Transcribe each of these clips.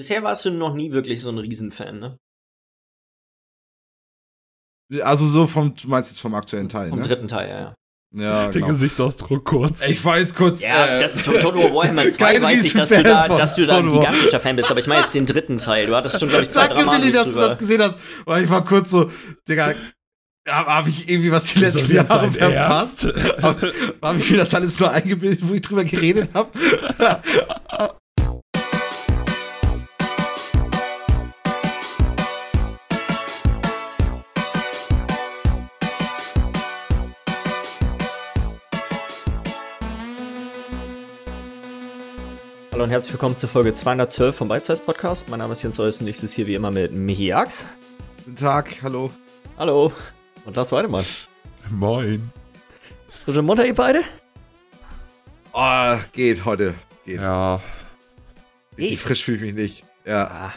Bisher warst du noch nie wirklich so ein Riesenfan, ne? Also so vom, du meinst jetzt vom aktuellen Teil, Vom ne? dritten Teil, ja, ja. Ja, Der genau. Gesichtsausdruck kurz. Ich weiß kurz. Ja, äh, das ist Total Warhammer 2 kein weiß ich, dass du Riesenfan da, dass du da ein gigantischer Fan bist, aber ich meine jetzt den dritten Teil. Du hattest schon, glaube ich, zwei, drei Danke, Mal Willi, dass du drüber. das gesehen hast. Weil ich war kurz so, Digga, habe hab ich irgendwie was die letzten Jahre verpasst? Habe hab ich mir das alles nur eingebildet, wo ich drüber geredet habe? Hallo und herzlich willkommen zur Folge 212 vom Size Podcast. Mein Name ist Jens Eus und ich sitze hier wie immer mit Michi Ax. Guten Tag, hallo. Hallo. Und Lars Weidemann. Moin. Frisch und munter, ihr beide? Oh, geht heute. Geht. Ja, Richtig frisch fühle ich mich nicht. Ja. Ah,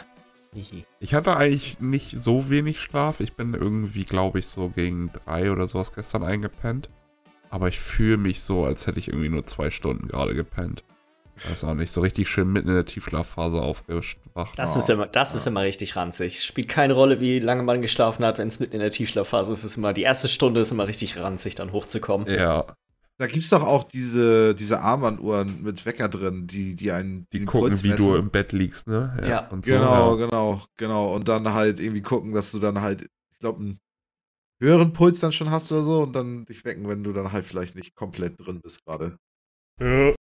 Michi. ich hatte eigentlich nicht so wenig Schlaf. Ich bin irgendwie, glaube ich, so gegen drei oder sowas gestern eingepennt. Aber ich fühle mich so, als hätte ich irgendwie nur zwei Stunden gerade gepennt. Weiß auch nicht, so richtig schön mitten in der Tiefschlafphase aufgewacht. Das, ist immer, das ist immer richtig ranzig. Spielt keine Rolle, wie lange man geschlafen hat, wenn es mitten in der Tiefschlafphase ist. ist immer, die erste Stunde ist immer richtig ranzig, dann hochzukommen. Ja, Da gibt's doch auch diese, diese Armbanduhren mit Wecker drin, die, die einen die den gucken, Puls wie du messen. im Bett liegst, ne? Ja. und so, Genau, ja. genau, genau. Und dann halt irgendwie gucken, dass du dann halt, ich glaube, einen höheren Puls dann schon hast oder so und dann dich wecken, wenn du dann halt vielleicht nicht komplett drin bist gerade. Ja.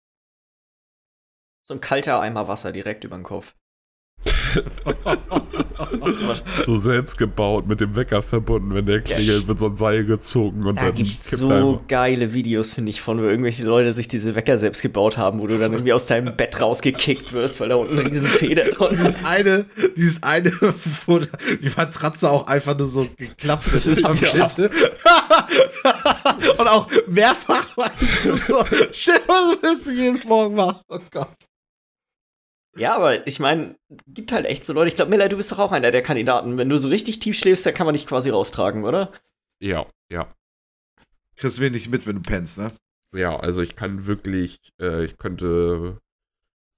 So ein kalter Eimer Wasser direkt über den Kopf. So selbst gebaut, mit dem Wecker verbunden. Wenn der klingelt, wird so ein Seil gezogen und Da dann gibt's kippt so einfach. geile Videos, finde ich, von wo irgendwelche Leute sich diese Wecker selbst gebaut haben, wo du dann irgendwie aus deinem Bett rausgekickt wirst, weil da unten eine riesen Feder dran ist. Dieses eine, dieses eine, wo die Matratze auch einfach nur so geklappt ist Zusammengeklappt. Mitte. und auch mehrfach, weißt du, so, mal, so wirst du jeden Morgen machen. Oh Gott. Ja, aber ich meine, gibt halt echt so Leute. Ich glaube, Miller, du bist doch auch einer der Kandidaten. Wenn du so richtig tief schläfst, dann kann man dich quasi raustragen, oder? Ja, ja. Kriegst wenig mit, wenn du pennst, ne? Ja, also ich kann wirklich, äh, ich könnte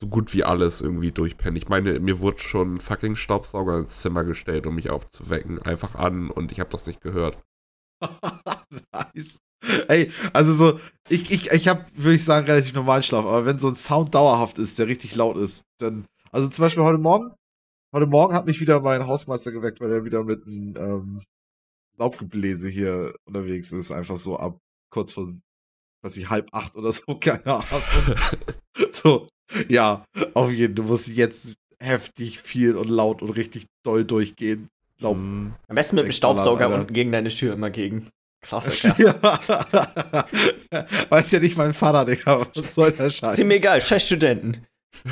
so gut wie alles irgendwie durchpennen. Ich meine, mir wurde schon ein fucking Staubsauger ins Zimmer gestellt, um mich aufzuwecken. Einfach an und ich habe das nicht gehört. nice. Ey, also so, ich, ich, ich habe, würde ich sagen, relativ normalen Schlaf, aber wenn so ein Sound dauerhaft ist, der richtig laut ist, dann, also zum Beispiel heute Morgen, heute Morgen hat mich wieder mein Hausmeister geweckt, weil er wieder mit einem ähm, Laubgebläse hier unterwegs ist, einfach so ab kurz vor, was ich, halb acht oder so, keine Ahnung. so, ja, auf jeden, du musst jetzt heftig viel und laut und richtig doll durchgehen. Laub, Hm, Am besten mit dem Staubsauger unten gegen deine Tür immer gegen. Klassiker. Ja. Weiß ja nicht mein Vater, Digga. Was soll der Scheiß? Ist ihm egal, scheiß Studenten.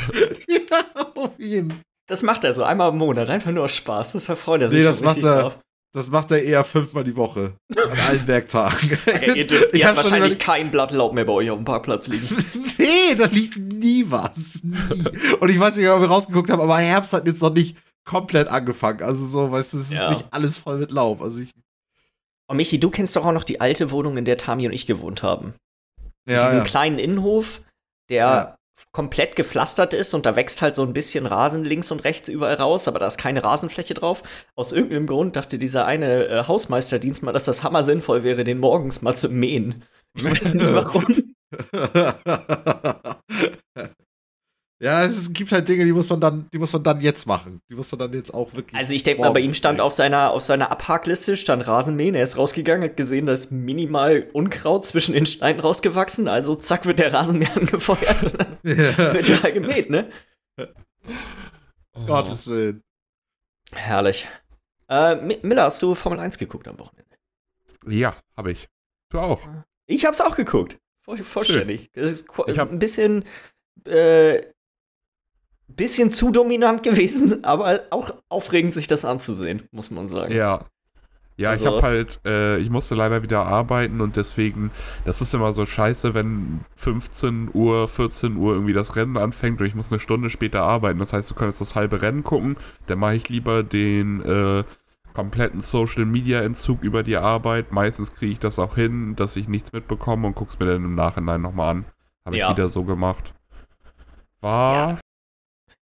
Ja, auf jeden. Das macht er so einmal im Monat, einfach nur aus Spaß. Das verfreut er sich Nee, das macht er- drauf. Das macht er eher fünfmal die Woche. An allen Werktagen. Ja, ihr dürft, ihr hab habt wahrscheinlich kein Blatt Laub mehr bei euch auf dem Parkplatz liegen. Nee, da liegt nie was. Nie. Und ich weiß nicht, ob wir rausgeguckt haben, aber Herbst hat jetzt noch nicht komplett angefangen. Also so, weißt du, es ist Ja. nicht alles voll mit Laub. Also ich. Und Michi, du kennst doch auch noch die alte Wohnung, in der Tami und ich gewohnt haben. Ja, diesem ja. kleinen Innenhof, der Ja. komplett gepflastert ist und da wächst halt so ein bisschen Rasen links und rechts überall raus, aber da ist keine Rasenfläche drauf. Aus irgendeinem Grund dachte dieser eine äh, Hausmeisterdienst mal, dass das hammer sinnvoll wäre, den morgens mal zu mähen. Ich weiß nicht warum. ja, es gibt halt Dinge, die muss man dann, die muss man dann jetzt machen. Die muss man dann jetzt auch wirklich. Also ich denke mal, bei ihm stand auf seiner, auf seiner Abhakliste stand Rasenmähen. Er ist rausgegangen, hat gesehen, da ist minimal Unkraut zwischen den Steinen rausgewachsen. Also zack, wird der Rasenmäher angefeuert und dann Ja. wird er halt gemäht, ne? oh. Gottes Willen. Herrlich. Äh, Mi- Miller, hast du Formel 1 geguckt am Wochenende? Ja, habe ich. Du auch. Ich hab's auch geguckt. Voll, vollständig. Ich hab- ein bisschen, äh, bisschen zu dominant gewesen, aber auch aufregend, sich das anzusehen, muss man sagen. Ja. Ja, Also- ich habe halt, äh, ich musste leider wieder arbeiten und deswegen, das ist immer so scheiße, wenn 15 Uhr, 14 Uhr irgendwie das Rennen anfängt und ich muss eine Stunde später arbeiten. Das heißt, du könntest das halbe Rennen gucken, dann mache ich lieber den äh, kompletten Social Media Entzug über die Arbeit. Meistens kriege ich das auch hin, dass ich nichts mitbekomme und guck's mir dann im Nachhinein nochmal an. Habe ich Ja. wieder so gemacht. War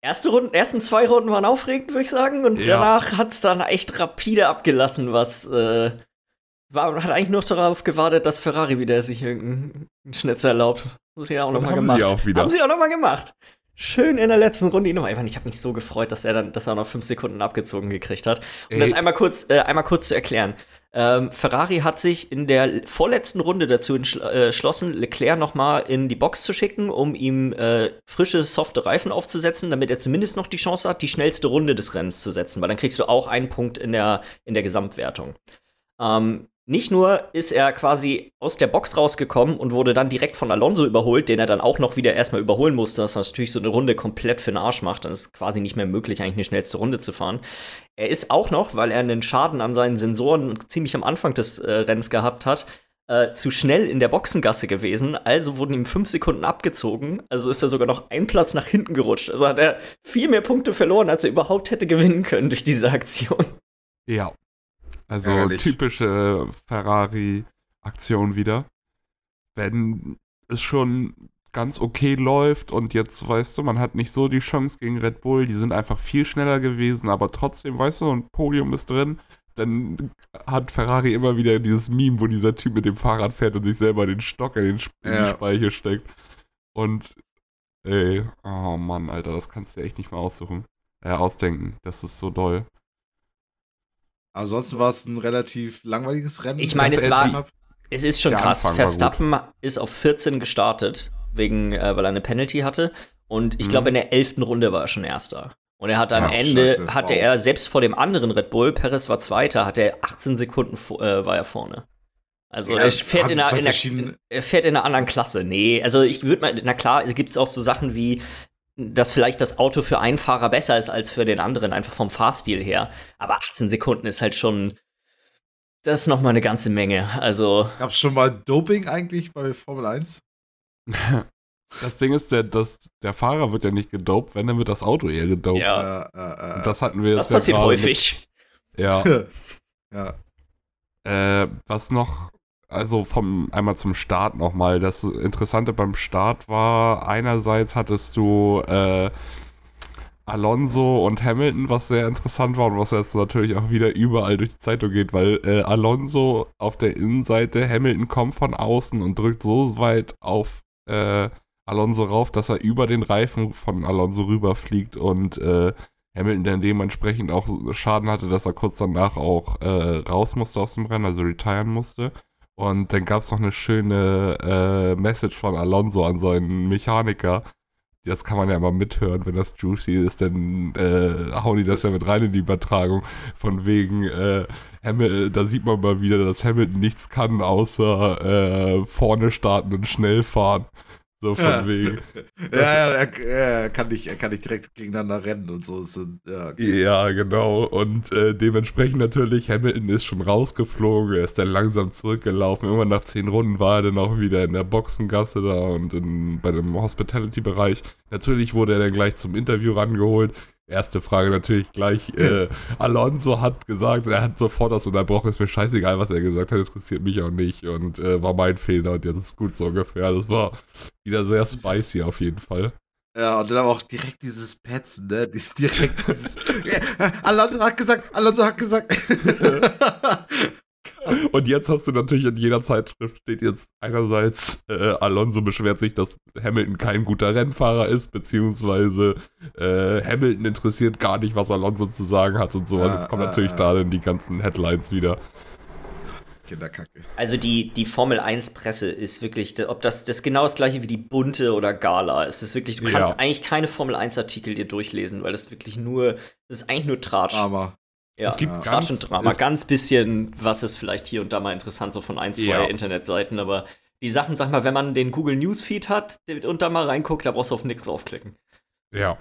Erste Runden, ersten zwei Runden waren aufregend, würde ich sagen. Und Ja. danach hat es dann echt rapide abgelassen, was äh, war, man hat eigentlich nur darauf gewartet, dass Ferrari wieder sich irgendeinen Schnitzer erlaubt. Das sie ja auch nochmal haben gemacht. sie auch wieder. Haben sie auch nochmal gemacht. Schön in der letzten Runde ihn nochmal. Ich habe mich so gefreut, dass er dann, dass er noch fünf Sekunden abgezogen gekriegt hat. Um Ey. das einmal kurz, äh, einmal kurz zu erklären. Ähm, Ferrari hat sich in der vorletzten Runde dazu äh, entschlossen, Leclerc nochmal in die Box zu schicken, um ihm äh, frische, softe Reifen aufzusetzen, damit er zumindest noch die Chance hat, die schnellste Runde des Rennens zu setzen, weil dann kriegst du auch einen Punkt in der, in der Gesamtwertung. Ähm, nicht nur ist er quasi aus der Box rausgekommen und wurde dann direkt von Alonso überholt, den er dann auch noch wieder erstmal überholen musste, das natürlich so eine Runde komplett für den Arsch macht. Dann ist quasi nicht mehr möglich, eigentlich eine schnellste Runde zu fahren. Er ist auch noch, weil er einen Schaden an seinen Sensoren ziemlich am Anfang des äh, Rennens gehabt hat, äh, zu schnell in der Boxengasse gewesen. Also wurden ihm fünf Sekunden abgezogen. Also ist er sogar noch einen Platz nach hinten gerutscht. Also hat er viel mehr Punkte verloren, als er überhaupt hätte gewinnen können durch diese Aktion. Ja. Also Ärgerlich. typische Ferrari-Aktion wieder. Wenn es schon ganz okay läuft und jetzt, weißt du, man hat nicht so die Chance gegen Red Bull, die sind einfach viel schneller gewesen, aber trotzdem, weißt du, ein Podium ist drin, dann hat Ferrari immer wieder dieses Meme, wo dieser Typ mit dem Fahrrad fährt und sich selber den Stock in den Ja. Speiche steckt. Und, ey, oh Mann, Alter, das kannst du echt nicht mehr aussuchen. Äh, ausdenken. Das ist so doll. Ansonsten war es ein relativ langweiliges Rennen. Ich meine, es war- hat. Es ist schon Der krass. Anfang Verstappen ist auf 14 gestartet, wegen, äh, weil er eine Penalty hatte. Und ich Mhm. glaube, in der 11. Runde war er schon Erster. Und er hatte am Ach, Ende, Scheiße, hatte wow. er selbst vor dem anderen Red Bull, Perez war Zweiter, hatte er 18 Sekunden äh, war er vorne. Also Ja, er fährt in, einer, in, einer, er fährt in einer anderen Klasse. Nee, also ich würde mal, na klar, gibt es auch so Sachen wie, dass vielleicht das Auto für einen Fahrer besser ist als für den anderen, einfach vom Fahrstil her. Aber 18 Sekunden ist halt schon, das ist noch mal eine ganze Menge. Also Gab es schon mal Doping eigentlich bei Formel 1? Das Ding ist, der, das, der Fahrer wird ja nicht gedopt, wenn, dann wird das Auto eher gedopt. Ja. Äh, äh, äh, Und das hatten wir Das jetzt passiert ja häufig. Mit, ja. ja. Äh, was noch, also vom einmal zum Start nochmal. Das Interessante beim Start war, einerseits hattest du äh, Alonso und Hamilton, was sehr interessant war und was jetzt natürlich auch wieder überall durch die Zeitung geht, weil äh, Alonso auf der Innenseite, Hamilton kommt von außen und drückt so weit auf äh, Alonso rauf, dass er über den Reifen von Alonso rüberfliegt und äh, Hamilton dann dementsprechend auch Schaden hatte, dass er kurz danach auch äh, raus musste aus dem Rennen, also retiren musste. Und dann gab es noch eine schöne äh, Message von Alonso an seinen Mechaniker. Das kann man ja immer mithören, wenn das juicy ist, dann äh, hauen die das, Das- ja mit rein in die Übertragung. Von wegen, äh, Hamil da sieht man mal wieder, dass Hamilton nichts kann, außer äh, vorne starten und schnell fahren. So von Ja. wegen. ja, er, er, kann nicht, er kann nicht direkt gegeneinander rennen und so. Ja, okay. Ja, genau. Und äh, dementsprechend natürlich, Hamilton ist schon rausgeflogen, er ist dann langsam zurückgelaufen. Irgendwann nach zehn Runden war er dann auch wieder in der Boxengasse da und in, bei dem Hospitality-Bereich. Natürlich wurde er dann gleich zum Interview rangeholt. Erste Frage natürlich gleich. Äh, Alonso hat gesagt, er hat sofort das unterbrochen, ist mir scheißegal, was er gesagt hat, interessiert mich auch nicht und äh, war mein Fehler und jetzt ist gut so ungefähr. Das war wieder sehr spicy auf jeden Fall. Ja, und dann aber auch direkt dieses Petzen, ne? Dieses direkt dieses. Alonso hat gesagt, Alonso hat gesagt. Und jetzt hast du natürlich in jeder Zeitschrift steht jetzt einerseits äh, Alonso beschwert sich, dass Hamilton kein guter Rennfahrer ist, beziehungsweise äh, Hamilton interessiert gar nicht, was Alonso zu sagen hat und sowas. Ah, jetzt kommen ah, natürlich ah. da dann die ganzen Headlines wieder. Kinderkacke. Also die, die Formel 1 Presse ist wirklich, ob das, das genau das gleiche wie die bunte oder Gala. Es ist wirklich, du kannst Ja. eigentlich keine Formel 1 Artikel dir durchlesen, weil das wirklich nur, das ist eigentlich nur Tratsch. Aber. Ja, es gibt Tratsch ganz- und Drama. es- Ganz bisschen, was ist vielleicht hier und da mal interessant, so von ein, zwei Ja. Internetseiten, aber die Sachen, sag mal, wenn man den Google Newsfeed hat und da mal reinguckt, da brauchst du auf nichts aufklicken. Ja,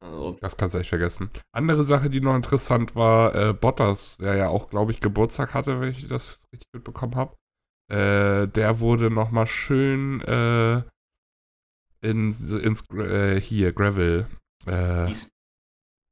Also, das kannst du echt vergessen. Andere Sache, die noch interessant war, äh, Bottas, der ja auch, glaube ich, Geburtstag hatte, wenn ich das richtig mitbekommen habe. Äh, der wurde nochmal schön äh, in, ins äh, hier, Gravel. Äh, Kies.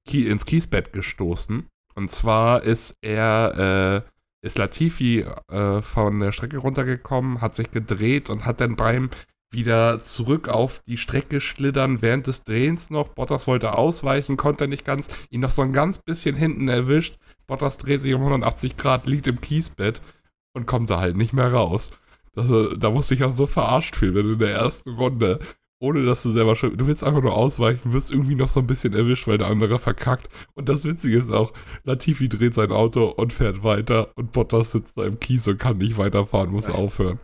Kie- ins Kiesbett gestoßen. Und zwar ist er, äh, ist Latifi äh, von der Strecke runtergekommen, hat sich gedreht und hat dann beim wieder zurück auf die Strecke schlittern während des Drehens noch. Bottas wollte ausweichen, konnte nicht ganz, ihn noch so ein ganz bisschen hinten erwischt. Bottas dreht sich um 180 Grad, liegt im Kiesbett und kommt da halt nicht mehr raus. Das, da musste ich auch so verarscht fühlen, wenn du in der ersten Runde, ohne dass du selber schon, du willst einfach nur ausweichen, wirst irgendwie noch so ein bisschen erwischt, weil der andere verkackt. Und das Witzige ist auch, Latifi dreht sein Auto und fährt weiter und Bottas sitzt da im Kies und kann nicht weiterfahren, muss aufhören.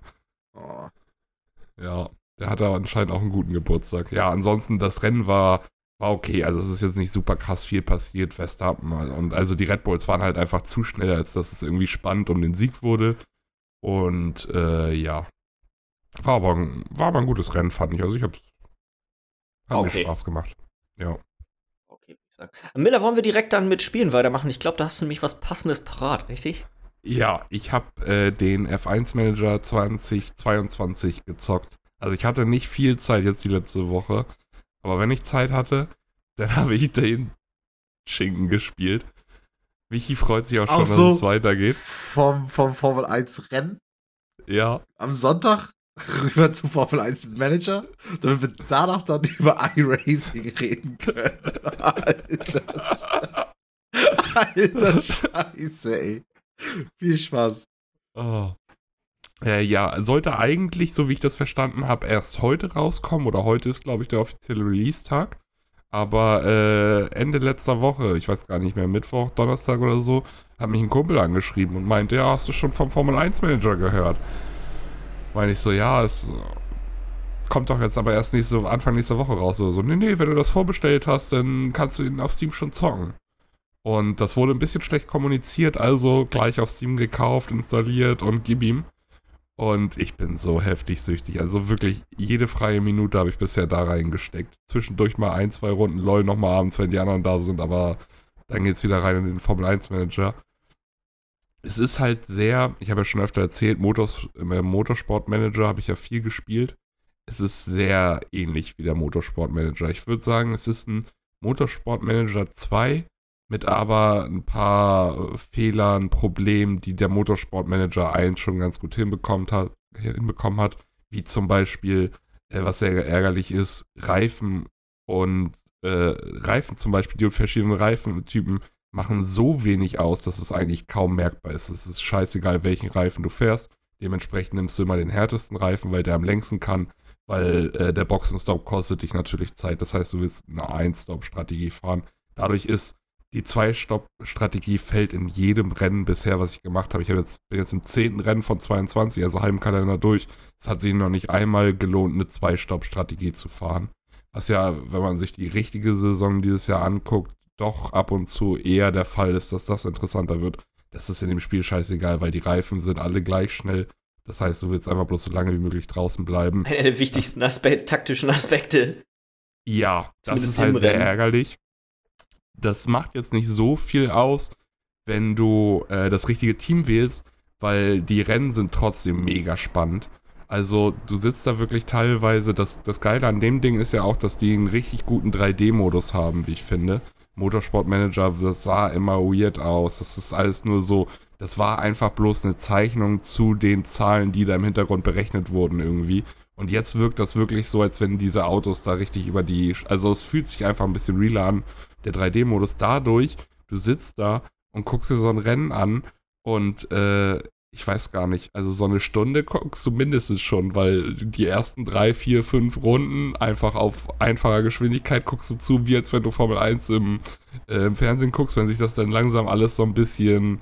Oh. Ja, der hatte anscheinend auch einen guten Geburtstag. Ja, ansonsten, das Rennen war, war okay. Also es ist jetzt nicht super krass viel passiert, Verstappen. Und also die Red Bulls waren halt einfach zu schnell, als dass es irgendwie spannend um den Sieg wurde. Und äh, ja, war aber, ein, war aber ein gutes Rennen, fand ich. Also ich hab's, hat Okay. mir Spaß gemacht. Ja. Okay, würde ich sagen. Miller, wollen wir direkt dann mit Spielen weitermachen? Ich glaube, da hast du nämlich was Passendes parat, richtig? Ja, ich habe äh, den F1 Manager 2022 gezockt. Also ich hatte nicht viel Zeit jetzt die letzte Woche. Aber wenn ich Zeit hatte, dann habe ich den Schinken gespielt. Michi freut sich auch schon, dass so. es weitergeht. Vom, vom Formel 1 Rennen Ja, am Sonntag rüber zum Formel 1 Manager, damit wir danach dann über iRacing reden können. Alter, Alter Scheiße, ey. Viel Spaß. Oh. Äh, ja, sollte eigentlich, so wie ich das verstanden habe, erst heute rauskommen. Oder heute ist, glaube ich, der offizielle Release-Tag. Aber äh, Ende letzter Woche, ich weiß gar nicht mehr, Mittwoch, Donnerstag oder so, hat mich ein Kumpel angeschrieben und meinte, ja, hast du schon vom Formel 1 Manager gehört? Meine ich so, ja, es kommt doch jetzt aber erst nächste, Anfang nächster Woche raus. Oder so, nee, nee, wenn du das vorbestellt hast, dann kannst du ihn auf Steam schon zocken. Und das wurde ein bisschen schlecht kommuniziert, also gleich auf Steam gekauft, installiert und gib ihm. Und ich bin so heftig süchtig. Also wirklich, jede freie Minute habe ich bisher da reingesteckt. Zwischendurch mal ein, zwei Runden LOL nochmal abends, wenn die anderen da sind, aber dann geht's wieder rein in den Formel 1 Manager. Es ist halt sehr, ich habe ja schon öfter erzählt, Motors, im Motorsport Manager habe ich ja viel gespielt. Es ist sehr ähnlich wie der Motorsport Manager. Ich würde sagen, es ist ein Motorsport Manager 2 mit aber ein paar äh, Fehlern, Problemen, die der Motorsport-Manager 1 schon ganz gut hinbekommen hat, hinbekommen hat, wie zum Beispiel, äh, was sehr ärgerlich ist, Reifen und äh, Reifen zum Beispiel, die verschiedenen Reifentypen machen so wenig aus, dass es eigentlich kaum merkbar ist. Es ist scheißegal, welchen Reifen du fährst. Dementsprechend nimmst du immer den härtesten Reifen, weil der am längsten kann, weil äh, der Boxenstopp kostet dich natürlich Zeit. Das heißt, du willst eine Ein-Stop-Strategie fahren. Dadurch ist die Zwei-Stopp-Strategie fällt in jedem Rennen bisher, was ich gemacht habe. Ich habe jetzt, bin jetzt im zehnten Rennen von 22, also halben Kalender durch. Es hat sich noch nicht einmal gelohnt, eine Zwei-Stopp-Strategie zu fahren. Was ja, wenn man sich die richtige Saison dieses Jahr anguckt, doch ab und zu eher der Fall ist, dass das interessanter wird. Das ist in dem Spiel scheißegal, weil die Reifen sind alle gleich schnell. Das heißt, du willst einfach bloß so lange wie möglich draußen bleiben. Einer der wichtigsten Aspe taktischen Aspekte. Ja, das Zumindest ist halt sehr ärgerlich. Das macht jetzt nicht so viel aus, wenn du äh, das richtige Team wählst, weil die Rennen sind trotzdem mega spannend. Also du sitzt da wirklich teilweise, das, das Geile an dem Ding ist ja auch, dass die einen richtig guten 3D-Modus haben, wie ich finde. Motorsport Manager, das sah immer weird aus. Das ist alles nur so, das war einfach bloß eine Zeichnung zu den Zahlen, die da im Hintergrund berechnet wurden irgendwie. Und jetzt wirkt das wirklich so, als wenn diese Autos da richtig über die, also es fühlt sich einfach ein bisschen realer an, der 3D-Modus. Dadurch, du sitzt da und guckst dir so ein Rennen an und äh, ich weiß gar nicht, also so eine Stunde guckst du mindestens schon, weil die ersten drei, vier, fünf Runden einfach auf einfacher Geschwindigkeit guckst du zu, wie als wenn du Formel 1 im, äh, im Fernsehen guckst, wenn sich das dann langsam alles so ein bisschen,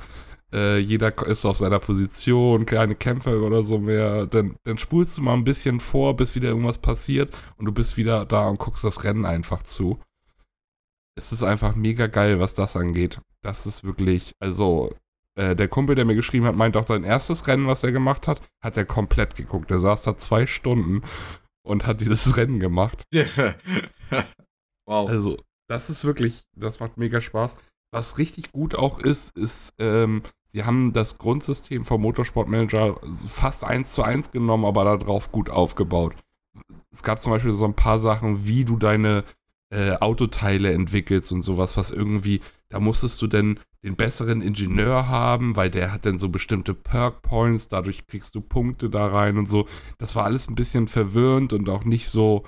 äh, jeder ist auf seiner Position, keine Kämpfe oder so mehr, dann, dann spulst du mal ein bisschen vor, bis wieder irgendwas passiert und du bist wieder da und guckst das Rennen einfach zu. Es ist einfach mega geil, was das angeht. Das ist wirklich, also äh, der Kumpel, der mir geschrieben hat, meint auch sein erstes Rennen, was er gemacht hat, hat er komplett geguckt. Er saß da zwei Stunden und hat dieses Rennen gemacht. wow. Also, das ist wirklich, das macht mega Spaß. Was richtig gut auch ist, ist, ähm, sie haben das Grundsystem vom Motorsport Manager fast eins zu eins genommen, aber darauf gut aufgebaut. Es gab zum Beispiel so ein paar Sachen, wie du deine äh, Autoteile entwickelst und sowas, was irgendwie, da musstest du denn den besseren Ingenieur haben, weil der hat dann so bestimmte Perk Points, dadurch kriegst du Punkte da rein und so. Das war alles ein bisschen verwirrend und auch nicht so.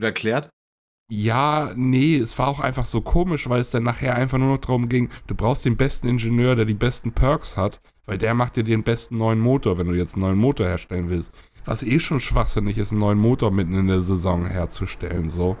Erklärt? Ja, nee, es war auch einfach so komisch, weil es dann nachher einfach nur noch darum ging, du brauchst den besten Ingenieur, der die besten Perks hat, weil der macht dir den besten neuen Motor, wenn du jetzt einen neuen Motor herstellen willst. Was eh schon schwachsinnig ist, einen neuen Motor mitten in der Saison herzustellen, so.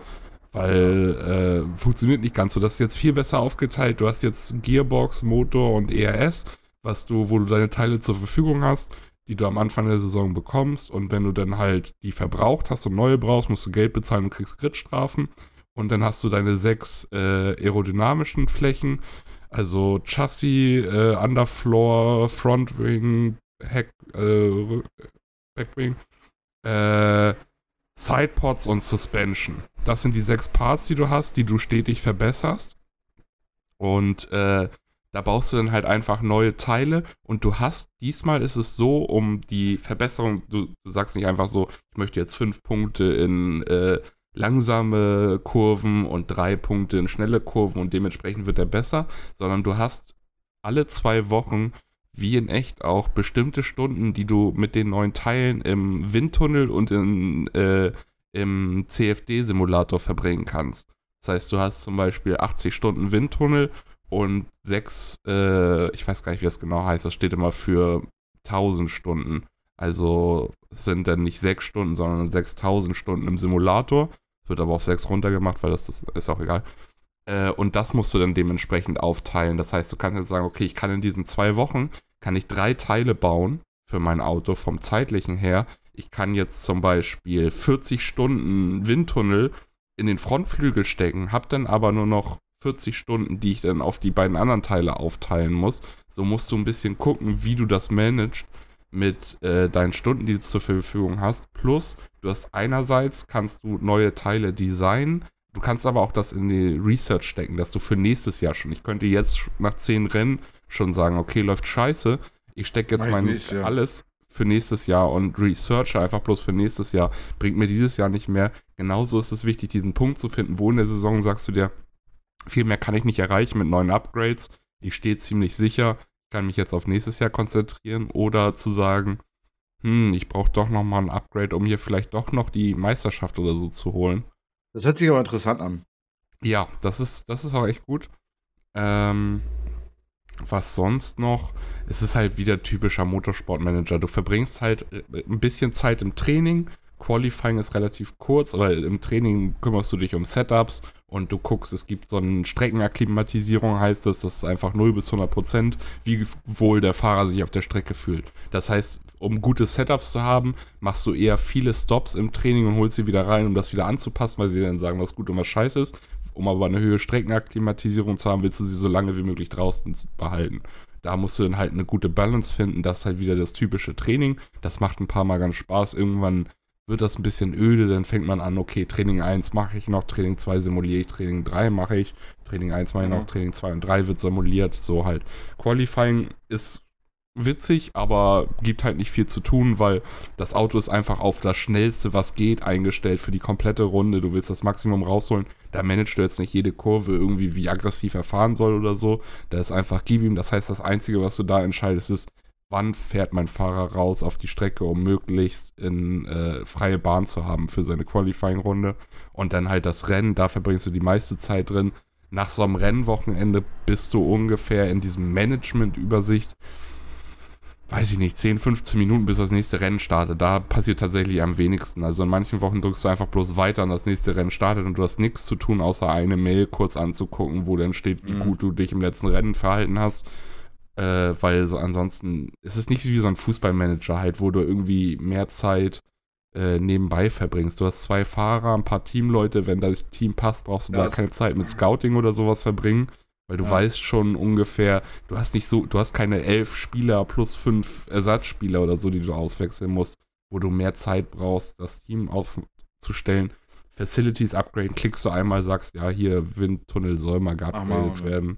Weil äh, funktioniert nicht ganz so. Das ist jetzt viel besser aufgeteilt. Du hast jetzt Gearbox, Motor und ERS, was du, wo du deine Teile zur Verfügung hast die du am Anfang der Saison bekommst. Und wenn du dann halt die verbraucht hast und neue brauchst, musst du Geld bezahlen und kriegst Gridstrafen. Und dann hast du deine sechs äh, aerodynamischen Flächen, also Chassis, äh, Underfloor, Frontwing, Heck, Backwing, äh, Sidepods und Suspension. Das sind die sechs Parts, die du hast, die du stetig verbesserst. Und äh, da baust du dann halt einfach neue Teile und du hast, diesmal ist es so, um die Verbesserung, du, du sagst nicht einfach so, ich möchte jetzt fünf Punkte in äh, langsame Kurven und drei Punkte in schnelle Kurven und dementsprechend wird er besser, sondern du hast alle zwei Wochen wie in echt auch bestimmte Stunden, die du mit den neuen Teilen im Windtunnel und in, äh, im CFD-Simulator verbringen kannst. Das heißt, du hast zum Beispiel 80 Stunden Windtunnel und sechs, äh, ich weiß gar nicht, wie das genau heißt, das steht immer für 1000 Stunden. Also sind dann nicht sechs Stunden, sondern 6000 Stunden im Simulator. Wird aber auf sechs runtergemacht, weil das, das ist auch egal. Äh, und das musst du dann dementsprechend aufteilen. Das heißt, du kannst jetzt sagen, okay, ich kann in diesen zwei Wochen, kann ich drei Teile bauen für mein Auto vom zeitlichen her. Ich kann jetzt zum Beispiel 40 Stunden Windtunnel in den Frontflügel stecken, habe dann aber nur noch 40 Stunden, die ich dann auf die beiden anderen Teile aufteilen muss. So musst du ein bisschen gucken, wie du das managst mit äh, deinen Stunden, die du zur Verfügung hast. Plus, du hast einerseits, kannst du neue Teile designen. Du kannst aber auch das in die Research stecken, dass du für nächstes Jahr schon, ich könnte jetzt nach 10 Rennen schon sagen, okay, läuft scheiße. Ich stecke jetzt mein nicht, ja. alles für nächstes Jahr und researche einfach bloß für nächstes Jahr. Bringt mir dieses Jahr nicht mehr. Genauso ist es wichtig, diesen Punkt zu finden, wo in der Saison sagst du dir, viel mehr kann ich nicht erreichen mit neuen Upgrades. Ich stehe ziemlich sicher, kann mich jetzt auf nächstes Jahr konzentrieren oder zu sagen, hm, ich brauche doch noch mal ein Upgrade, um hier vielleicht doch noch die Meisterschaft oder so zu holen. Das hört sich aber interessant an. Ja, das ist, das ist auch echt gut. Ähm, was sonst noch? Es ist halt wieder typischer Motorsportmanager. Du verbringst halt äh, ein bisschen Zeit im Training. Qualifying ist relativ kurz, aber im Training kümmerst du dich um Setups und du guckst, es gibt so eine Streckenakklimatisierung, heißt das, das ist einfach 0 bis 100 Prozent, wie wohl der Fahrer sich auf der Strecke fühlt. Das heißt, um gute Setups zu haben, machst du eher viele Stops im Training und holst sie wieder rein, um das wieder anzupassen, weil sie dann sagen, was gut und was scheiße ist. Um aber eine höhere Streckenakklimatisierung zu haben, willst du sie so lange wie möglich draußen behalten. Da musst du dann halt eine gute Balance finden. Das ist halt wieder das typische Training. Das macht ein paar Mal ganz Spaß. Irgendwann wird das ein bisschen öde, dann fängt man an, okay, Training 1 mache ich noch, Training 2 simuliere ich, Training 3 mache ich, Training 1 mache ich noch, Training 2 und 3 wird simuliert, so halt. Qualifying ist witzig, aber gibt halt nicht viel zu tun, weil das Auto ist einfach auf das Schnellste, was geht, eingestellt für die komplette Runde. Du willst das Maximum rausholen. Da managst du jetzt nicht jede Kurve irgendwie, wie aggressiv er fahren soll oder so. Da ist einfach, gib ihm. Das heißt, das Einzige, was du da entscheidest, ist, wann fährt mein Fahrer raus auf die Strecke, um möglichst in äh, freie Bahn zu haben für seine Qualifying-Runde. Und dann halt das Rennen, da verbringst du die meiste Zeit drin. Nach so einem Rennwochenende bist du ungefähr in diesem Management-Übersicht, weiß ich nicht, 10, 15 Minuten, bis das nächste Rennen startet. Da passiert tatsächlich am wenigsten. Also in manchen Wochen drückst du einfach bloß weiter und das nächste Rennen startet und du hast nichts zu tun, außer eine Mail kurz anzugucken, wo dann steht, wie mhm. gut du dich im letzten Rennen verhalten hast äh, weil so ansonsten, es ist nicht wie so ein Fußballmanager halt, wo du irgendwie mehr Zeit äh, nebenbei verbringst. Du hast zwei Fahrer, ein paar Teamleute, wenn das Team passt, brauchst du das da keine Zeit mit Scouting oder sowas verbringen, weil du ja. weißt schon ungefähr, du hast nicht so, du hast keine elf Spieler plus fünf Ersatzspieler oder so, die du auswechseln musst, wo du mehr Zeit brauchst, das Team aufzustellen. Facilities upgraden, klickst du einmal, sagst, ja, hier Windtunnel soll mal geupgradet werden.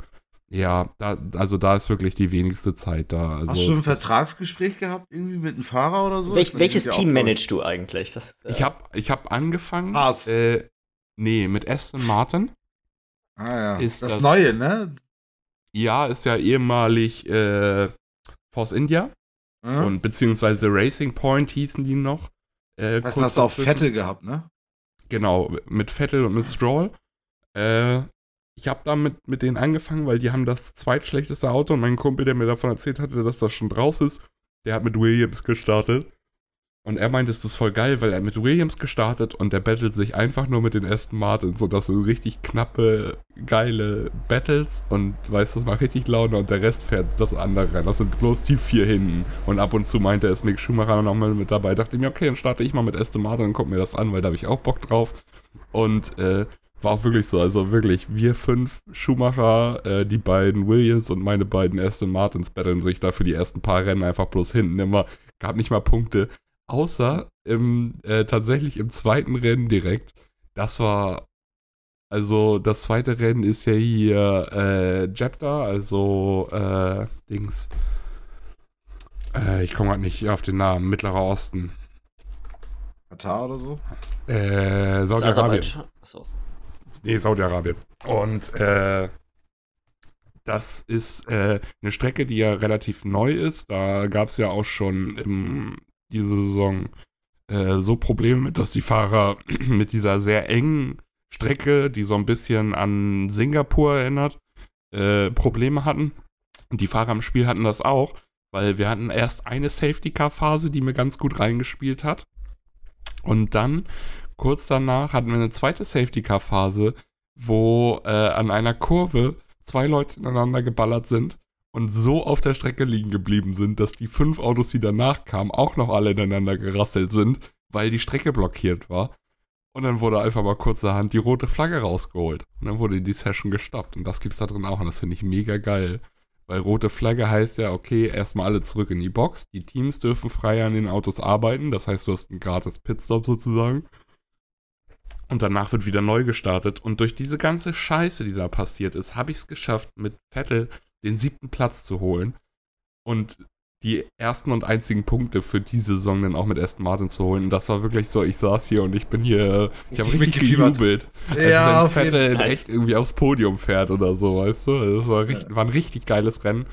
Ja, da, also da ist wirklich die wenigste Zeit da. Also, Hast du ein Vertragsgespräch gehabt irgendwie mit einem Fahrer oder so? Welch, welches Team managst du eigentlich? Das, äh ich habe ich hab angefangen. Haas. Äh, Nee, mit Aston Martin. Ah ja. Ist das, das- Neue, ne? Ja, ist ja ehemalig äh, Force India Hm? und beziehungsweise Racing Point hießen die noch. Äh, das hast du auf. Fette gehabt, ne? Genau, mit Vettel und mit Stroll. Äh, ich habe damit mit denen angefangen, weil die haben das zweitschlechteste Auto und mein Kumpel, der mir davon erzählt hatte, dass das schon raus ist, der hat mit Williams gestartet. Und er meinte, es ist voll geil, weil er mit Williams gestartet und der battelt sich einfach nur mit den Aston Martins. Und das sind richtig knappe, geile Battles und weißt du, das macht richtig Laune und der Rest fährt das andere. Das sind bloß die vier hinten. Und ab und zu meinte er, ist Mick Schumacher nochmal mit dabei. Dachte ich mir, okay, dann starte ich mal mit Aston Martin und guck mir das an, weil da habe ich auch Bock drauf. Und äh, war auch wirklich so, also wirklich, wir fünf Schumacher, äh, die beiden Williams und meine beiden Aston Martins battlen sich da für die ersten paar Rennen einfach bloß hinten immer. Gab nicht mal Punkte. Außer im, äh, tatsächlich im zweiten Rennen direkt. Das war, also das zweite Rennen ist ja hier äh, Jepta, also äh, Dings. Äh, ich komme gerade nicht auf den Namen, Mittlerer Osten. Katar oder so? Äh, Saudi-Arabien. Achso. Nee, Saudi-Arabien. Und äh, das ist äh, eine Strecke, die ja relativ neu ist. Da gab es ja auch schon im, diese Saison äh, so Probleme mit, dass die Fahrer mit dieser sehr engen Strecke, die so ein bisschen an Singapur erinnert, äh, Probleme hatten. Und die Fahrer im Spiel hatten das auch, weil wir hatten erst eine Safety-Car-Phase, die mir ganz gut reingespielt hat. Und dann kurz danach hatten wir eine zweite Safety-Car-Phase, wo äh, an einer Kurve zwei Leute ineinander geballert sind und so auf der Strecke liegen geblieben sind, dass die fünf Autos, die danach kamen, auch noch alle ineinander gerasselt sind, weil die Strecke blockiert war. Und dann wurde einfach mal kurzerhand die rote Flagge rausgeholt. Und dann wurde die Session gestoppt. Und das gibt's da drin auch. Und das finde ich mega geil. Weil rote Flagge heißt ja, okay, erstmal alle zurück in die Box. Die Teams dürfen frei an den Autos arbeiten. Das heißt, du hast einen gratis Pitstop sozusagen. Und danach wird wieder neu gestartet. Und durch diese ganze Scheiße, die da passiert ist, habe ich es geschafft, mit Vettel den siebten Platz zu holen. Und die ersten und einzigen Punkte für diese Saison dann auch mit Aston Martin zu holen. Und das war wirklich so, ich saß hier und ich bin hier, ich habe Richtig gejubelt. Also Ja, wenn auf jeden Vettel in Nice. echt irgendwie aufs Podium fährt oder so, weißt du? Das war, richtig, war ein richtig geiles Rennen.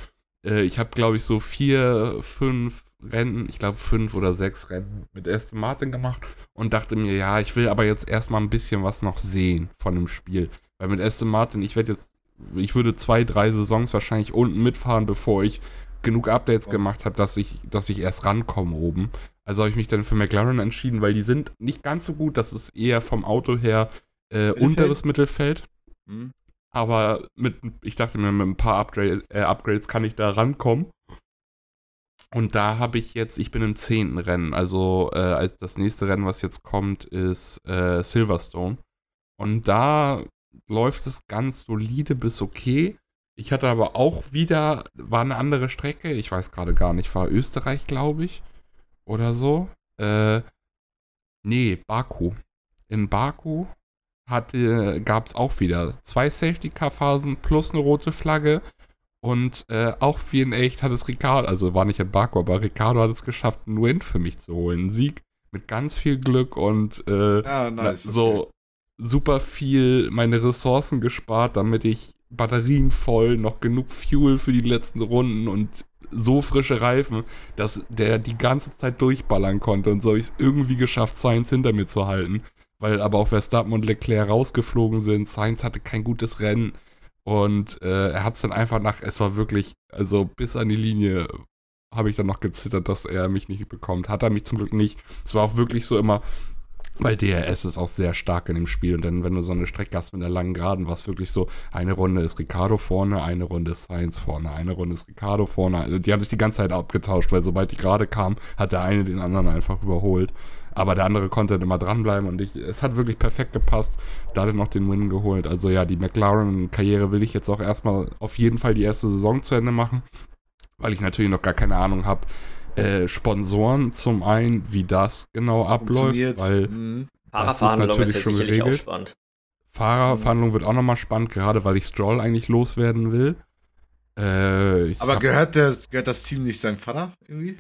Äh, ich habe, glaube ich, so vier, fünf Rennen, ich glaube fünf oder sechs Rennen mit Aston Martin gemacht und dachte mir, ja, ich will aber jetzt erstmal ein bisschen was noch sehen von dem Spiel. Weil mit Aston Martin, ich werde jetzt, ich würde zwei, drei Saisons wahrscheinlich unten mitfahren, bevor ich genug Updates gemacht habe, dass ich, dass ich erst rankomme oben. Also habe ich mich dann für McLaren entschieden, weil die sind nicht ganz so gut. Das ist eher vom Auto her äh, Mittelfeld? unteres Mittelfeld. Hm? Aber mit, ich dachte mir, mit ein paar Upgrades, äh, Upgrades kann ich da rankommen. Und da habe ich jetzt, ich bin im zehnten Rennen. Also äh, das nächste Rennen, was jetzt kommt, ist äh, Silverstone. Und da läuft es ganz solide bis okay. Ich hatte aber auch wieder, war eine andere Strecke. Ich weiß gerade gar nicht, war Österreich, glaube ich. Oder so. Äh, nee, Baku. In Baku hatte, gab es auch wieder zwei Safety-Car-Phasen plus eine rote Flagge. Und äh, auch wie in echt hat es Ricardo, also war nicht in Baku, aber Ricardo hat es geschafft, einen Win für mich zu holen. Einen Sieg mit ganz viel Glück und äh, Ja, nice. na, so super viel meine Ressourcen gespart, damit ich Batterien voll, noch genug Fuel für die letzten Runden und so frische Reifen, dass der die ganze Zeit durchballern konnte. Und so habe ich es irgendwie geschafft, Sainz hinter mir zu halten. Weil aber auch Verstappen und Leclerc rausgeflogen sind. Sainz hatte kein gutes Rennen. Und äh, er hat es dann einfach nach, es war wirklich, also bis an die Linie habe ich dann noch gezittert, dass er mich nicht bekommt. Hat er mich zum Glück nicht. Es war auch wirklich so immer, weil DRS ist auch sehr stark in dem Spiel. Und dann, wenn du so eine Strecke hast mit einer langen Geraden, war es wirklich so, eine Runde ist Ricardo vorne, eine Runde ist Sainz vorne, eine Runde ist Ricardo vorne. Also die haben sich die ganze Zeit abgetauscht, weil sobald die gerade kam, hat der eine den anderen einfach überholt. Aber der andere konnte dann immer dranbleiben und ich, es hat wirklich perfekt gepasst. Da hat er noch den Win geholt. Also ja, die McLaren-Karriere will ich jetzt auch erstmal auf jeden Fall die erste Saison zu Ende machen, weil ich natürlich noch gar keine Ahnung habe. Äh, Sponsoren zum einen, wie das genau abläuft, weil Mhm. Fahrerverhandlung ist, natürlich ja schon sicherlich auch geregelt. spannend. Fahrerverhandlung wird auch nochmal spannend, gerade weil ich Stroll eigentlich loswerden will. Äh, ich Aber gehört, der, gehört das Team nicht seinem Vater irgendwie?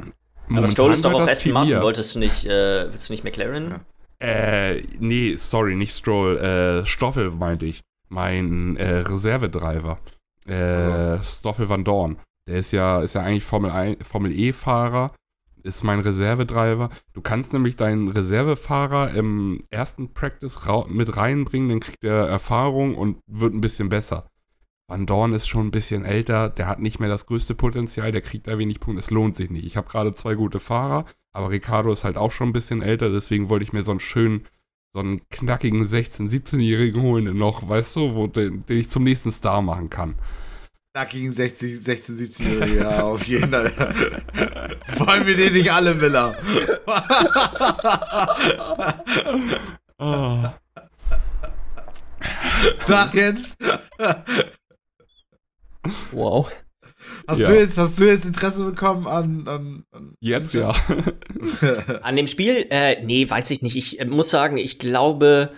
Aber Stroll ist doch auch das Aston Team Martin. Wolltest du nicht, äh, willst du nicht McLaren? Ja. Äh, nee, sorry, nicht Stroll. Äh, Stoffel meinte ich. Mein äh, Reservedriver. Äh, also. Stoffel Van Dorn. Der ist ja, ist ja eigentlich Formel, Formel E-Fahrer ist mein Reservedriver. Du kannst nämlich deinen Reservefahrer im ersten Practice mit reinbringen, dann kriegt er Erfahrung und wird ein bisschen besser. Van Dorn ist schon ein bisschen älter, der hat nicht mehr das größte Potenzial, der kriegt da wenig Punkte, es lohnt sich nicht. Ich habe gerade zwei gute Fahrer, aber Ricardo ist halt auch schon ein bisschen älter, deswegen wollte ich mir so einen schönen, so einen knackigen 16-, 17-Jährigen holen noch, weißt du, wo, den, den ich zum nächsten Star machen kann knackigen 60, 16, 17 Ja, auf jeden Fall. Wollen wir den nicht alle, Miller? oh. Na, Jens? Wow. Hast, ja. du jetzt, hast du jetzt Interesse bekommen an. an, an jetzt ja. an dem Spiel? Äh, nee, weiß ich nicht. Ich äh, muss sagen, ich glaube,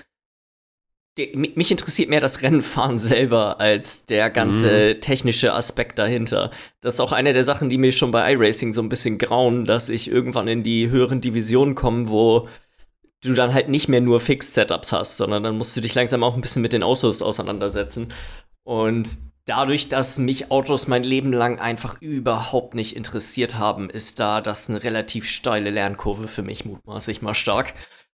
mich interessiert mehr das Rennenfahren selber als der ganze mhm. technische Aspekt dahinter. Das ist auch eine der Sachen, die mir schon bei iRacing so ein bisschen grauen, dass ich irgendwann in die höheren Divisionen komme, wo du dann halt nicht mehr nur Fixed-Setups hast, sondern dann musst du dich langsam auch ein bisschen mit den Autos auseinandersetzen. Und dadurch, dass mich Autos mein Leben lang einfach überhaupt nicht interessiert haben, ist da das eine relativ steile Lernkurve für mich, mutmaßlich mal stark.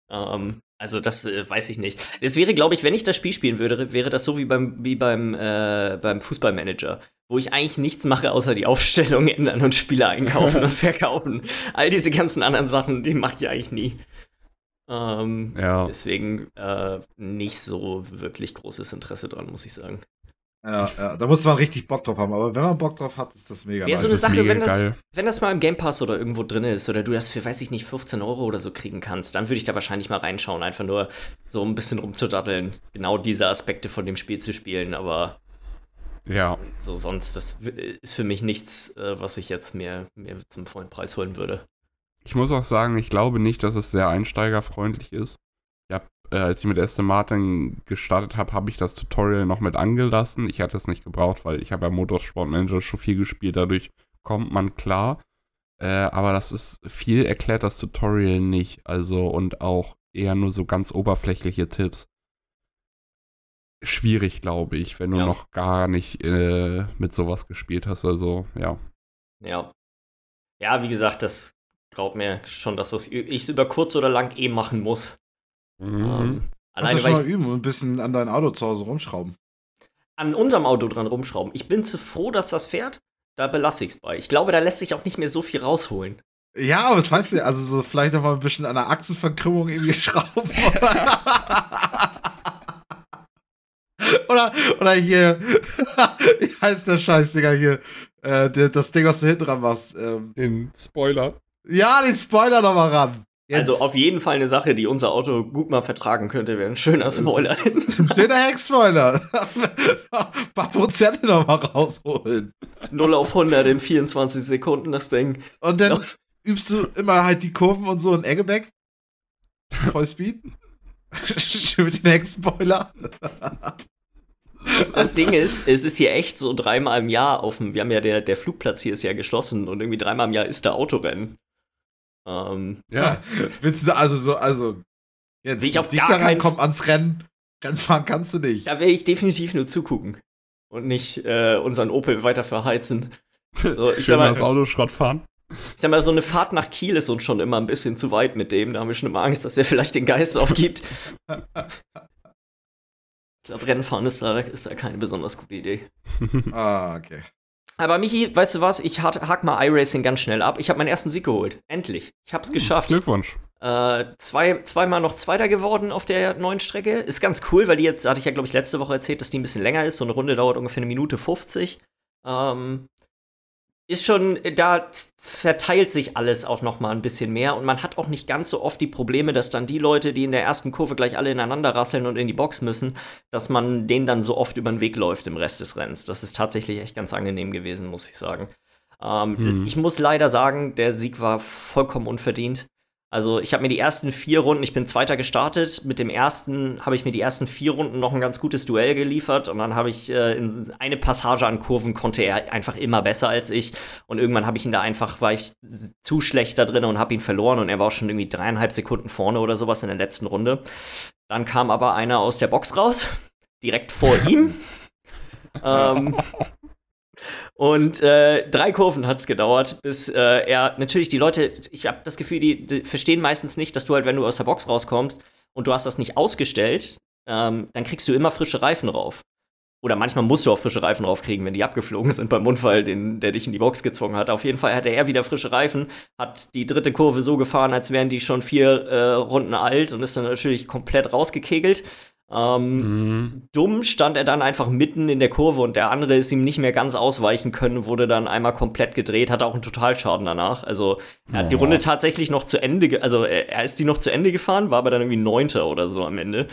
Ähm, also das äh, weiß ich nicht. Es wäre, glaube ich, wenn ich das Spiel spielen würde, wäre das so wie beim, wie beim, äh, beim Fußballmanager, wo ich eigentlich nichts mache, außer die Aufstellung ändern und Spieler einkaufen und verkaufen. All diese ganzen anderen Sachen, die mache ich eigentlich nie. Ähm, ja. Deswegen äh, nicht so wirklich großes Interesse dran, muss ich sagen. Ja, ja, da muss man richtig Bock drauf haben. Aber wenn man Bock drauf hat, ist das mega Ja, nice. so eine Sache, wenn das, wenn das mal im Game Pass oder irgendwo drin ist oder du das für, weiß ich nicht, 15 Euro oder so kriegen kannst, dann würde ich da wahrscheinlich mal reinschauen. Einfach nur so ein bisschen rumzudaddeln, genau diese Aspekte von dem Spiel zu spielen. Aber ja. So sonst, das ist für mich nichts, äh, was ich jetzt mir, mir zum vollen Preis holen würde. Ich muss auch sagen, ich glaube nicht, dass es sehr einsteigerfreundlich ist äh, als ich mit Aston Martin gestartet habe, habe ich das Tutorial noch mit angelassen. Ich hatte es nicht gebraucht, weil ich habe ja Motorsport Manager schon viel gespielt, dadurch kommt man klar. Äh, aber das ist viel erklärt das Tutorial nicht. Also und auch eher nur so ganz oberflächliche Tipps. Schwierig, glaube ich, wenn du ja. noch gar nicht äh, mit sowas gespielt hast. Also, ja. Ja. Ja, wie gesagt, das glaubt mir schon, dass das ich es über kurz oder lang eh machen muss. Mhm. Ähm, alleine, Kannst du schon mal üben und ein bisschen an dein Auto zu Hause rumschrauben. An unserem Auto dran rumschrauben. Ich bin zu froh, dass das fährt. Da belasse ich es bei. Ich glaube, da lässt sich auch nicht mehr so viel rausholen. Ja, aber das weißt du, also so vielleicht noch mal ein bisschen an der Achsenverkrümmung irgendwie schrauben. oder, oder hier, wie heißt der Scheiß, Digga, hier, äh, das Ding, was du hinten dran machst. Ähm, den Spoiler. Ja, den Spoiler noch mal ran. Jetzt. Also auf jeden Fall eine Sache, die unser Auto gut mal vertragen könnte, wäre ein schöner Spoiler. Ein schöner Heckspoiler. ein paar Prozente noch mal rausholen. 0 auf 100 in 24 Sekunden, das Ding. Und dann noch. übst du immer halt die Kurven und so in Eggeback. Vollspeed. Schön mit den Heckspoiler. Das Ding ist, es ist hier echt so dreimal im Jahr auf dem, wir haben ja der, der Flugplatz hier ist ja geschlossen und irgendwie dreimal im Jahr ist da Autorennen. Ähm, ja. Willst du also so, also jetzt ich auf dich gar daran kommt ans Rennen, Rennfahren kannst du nicht. Da will ich definitiv nur zugucken und nicht äh, unseren Opel weiter verheizen. So, ich sag mal, das Auto Schrott fahren. Ich sag mal, so eine Fahrt nach Kiel ist uns schon immer ein bisschen zu weit mit dem. Da haben wir schon immer Angst, dass er vielleicht den Geist aufgibt. ich glaube, Rennfahren ist da, ist da keine besonders gute Idee. ah, okay. Aber Michi, weißt du was? Ich hack mal iRacing ganz schnell ab. Ich habe meinen ersten Sieg geholt. Endlich. Ich hab's hm, geschafft. Glückwunsch. Äh, zwei, zweimal noch Zweiter geworden auf der neuen Strecke. Ist ganz cool, weil die jetzt, hatte ich ja, glaube ich, letzte Woche erzählt, dass die ein bisschen länger ist. So eine Runde dauert ungefähr eine Minute 50. Ähm, ist schon, da verteilt sich alles auch noch mal ein bisschen mehr und man hat auch nicht ganz so oft die Probleme, dass dann die Leute, die in der ersten Kurve gleich alle ineinander rasseln und in die Box müssen, dass man denen dann so oft über den Weg läuft im Rest des Rennens. Das ist tatsächlich echt ganz angenehm gewesen, muss ich sagen. Ähm, hm. Ich muss leider sagen, der Sieg war vollkommen unverdient. Also ich habe mir die ersten vier Runden, ich bin Zweiter gestartet, mit dem ersten habe ich mir die ersten vier Runden noch ein ganz gutes Duell geliefert und dann habe ich äh, in eine Passage an Kurven konnte er einfach immer besser als ich und irgendwann habe ich ihn da einfach, war ich zu schlecht da drin und habe ihn verloren und er war auch schon irgendwie dreieinhalb Sekunden vorne oder sowas in der letzten Runde. Dann kam aber einer aus der Box raus, direkt vor ihm. ähm, und äh, drei Kurven hat es gedauert, bis äh, er natürlich die Leute, ich habe das Gefühl, die, die, verstehen meistens nicht, dass du halt, wenn du aus der Box rauskommst und du hast das nicht ausgestellt, ähm, dann kriegst du immer frische Reifen drauf. Oder manchmal musst du auch frische Reifen draufkriegen, wenn die abgeflogen sind beim Unfall, den, der dich in die Box gezwungen hat. Auf jeden Fall hatte er wieder frische Reifen, hat die dritte Kurve so gefahren, als wären die schon vier äh, Runden alt und ist dann natürlich komplett rausgekegelt. Ähm, mhm. Dumm stand er dann einfach mitten in der Kurve und der andere ist ihm nicht mehr ganz ausweichen können, wurde dann einmal komplett gedreht, hatte auch einen Totalschaden danach. Also er hat oh. die Runde tatsächlich noch zu Ende, also er, er, ist die noch zu Ende gefahren, war aber dann irgendwie Neunter oder so am Ende.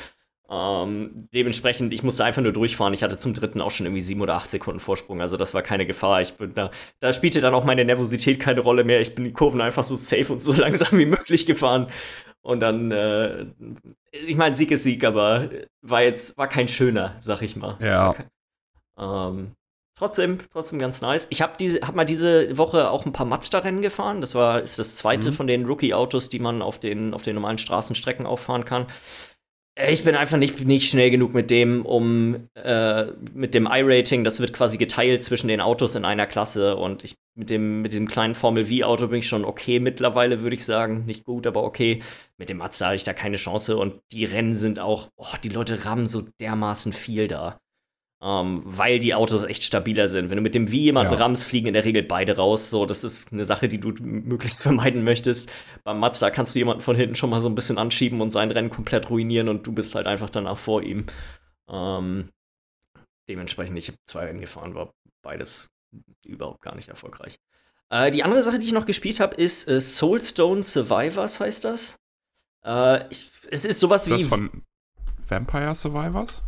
Ähm, dementsprechend, ich musste einfach nur durchfahren. Ich hatte zum dritten auch schon irgendwie sieben oder acht Sekunden Vorsprung, also das war keine Gefahr. Ich bin da, da spielte dann auch meine Nervosität keine Rolle mehr. Ich bin die Kurven einfach so safe und so langsam wie möglich gefahren. Und dann, äh, ich meine, Sieg ist Sieg, aber war jetzt, war kein schöner, sag ich mal. Ja. Ähm, trotzdem, trotzdem ganz nice. Ich habe diese, hab mal diese Woche auch ein paar Mazda-Rennen gefahren. Das war, ist das zweite mhm. von den Rookie-Autos, die man auf den, auf den normalen Straßenstrecken auffahren kann. Äh, ich bin einfach nicht, nicht schnell genug mit dem, um äh, mit dem I-Rating, das wird quasi geteilt zwischen den Autos in einer Klasse und ich mit dem, mit dem kleinen Formel V-Auto bin ich schon okay mittlerweile, würde ich sagen. Nicht gut, aber okay. Mit dem Mazda habe ich da keine Chance und die Rennen sind auch, oh, die Leute rammen so dermaßen viel da ähm, weil die Autos echt stabiler sind. Wenn du mit dem wie jemanden ja. rammst, fliegen in der Regel beide raus. So, das ist eine Sache, die du möglichst vermeiden möchtest. Beim Mazda kannst du jemanden von hinten schon mal so ein bisschen anschieben und sein Rennen komplett ruinieren und du bist halt einfach danach vor ihm. Ähm, dementsprechend, ich habe zwei Rennen gefahren, war beides überhaupt gar nicht erfolgreich. Äh, die andere Sache, die ich noch gespielt habe, ist äh, Soulstone Survivors, heißt das. Äh, ich, es ist sowas ist wie. Das von Vampire Survivors?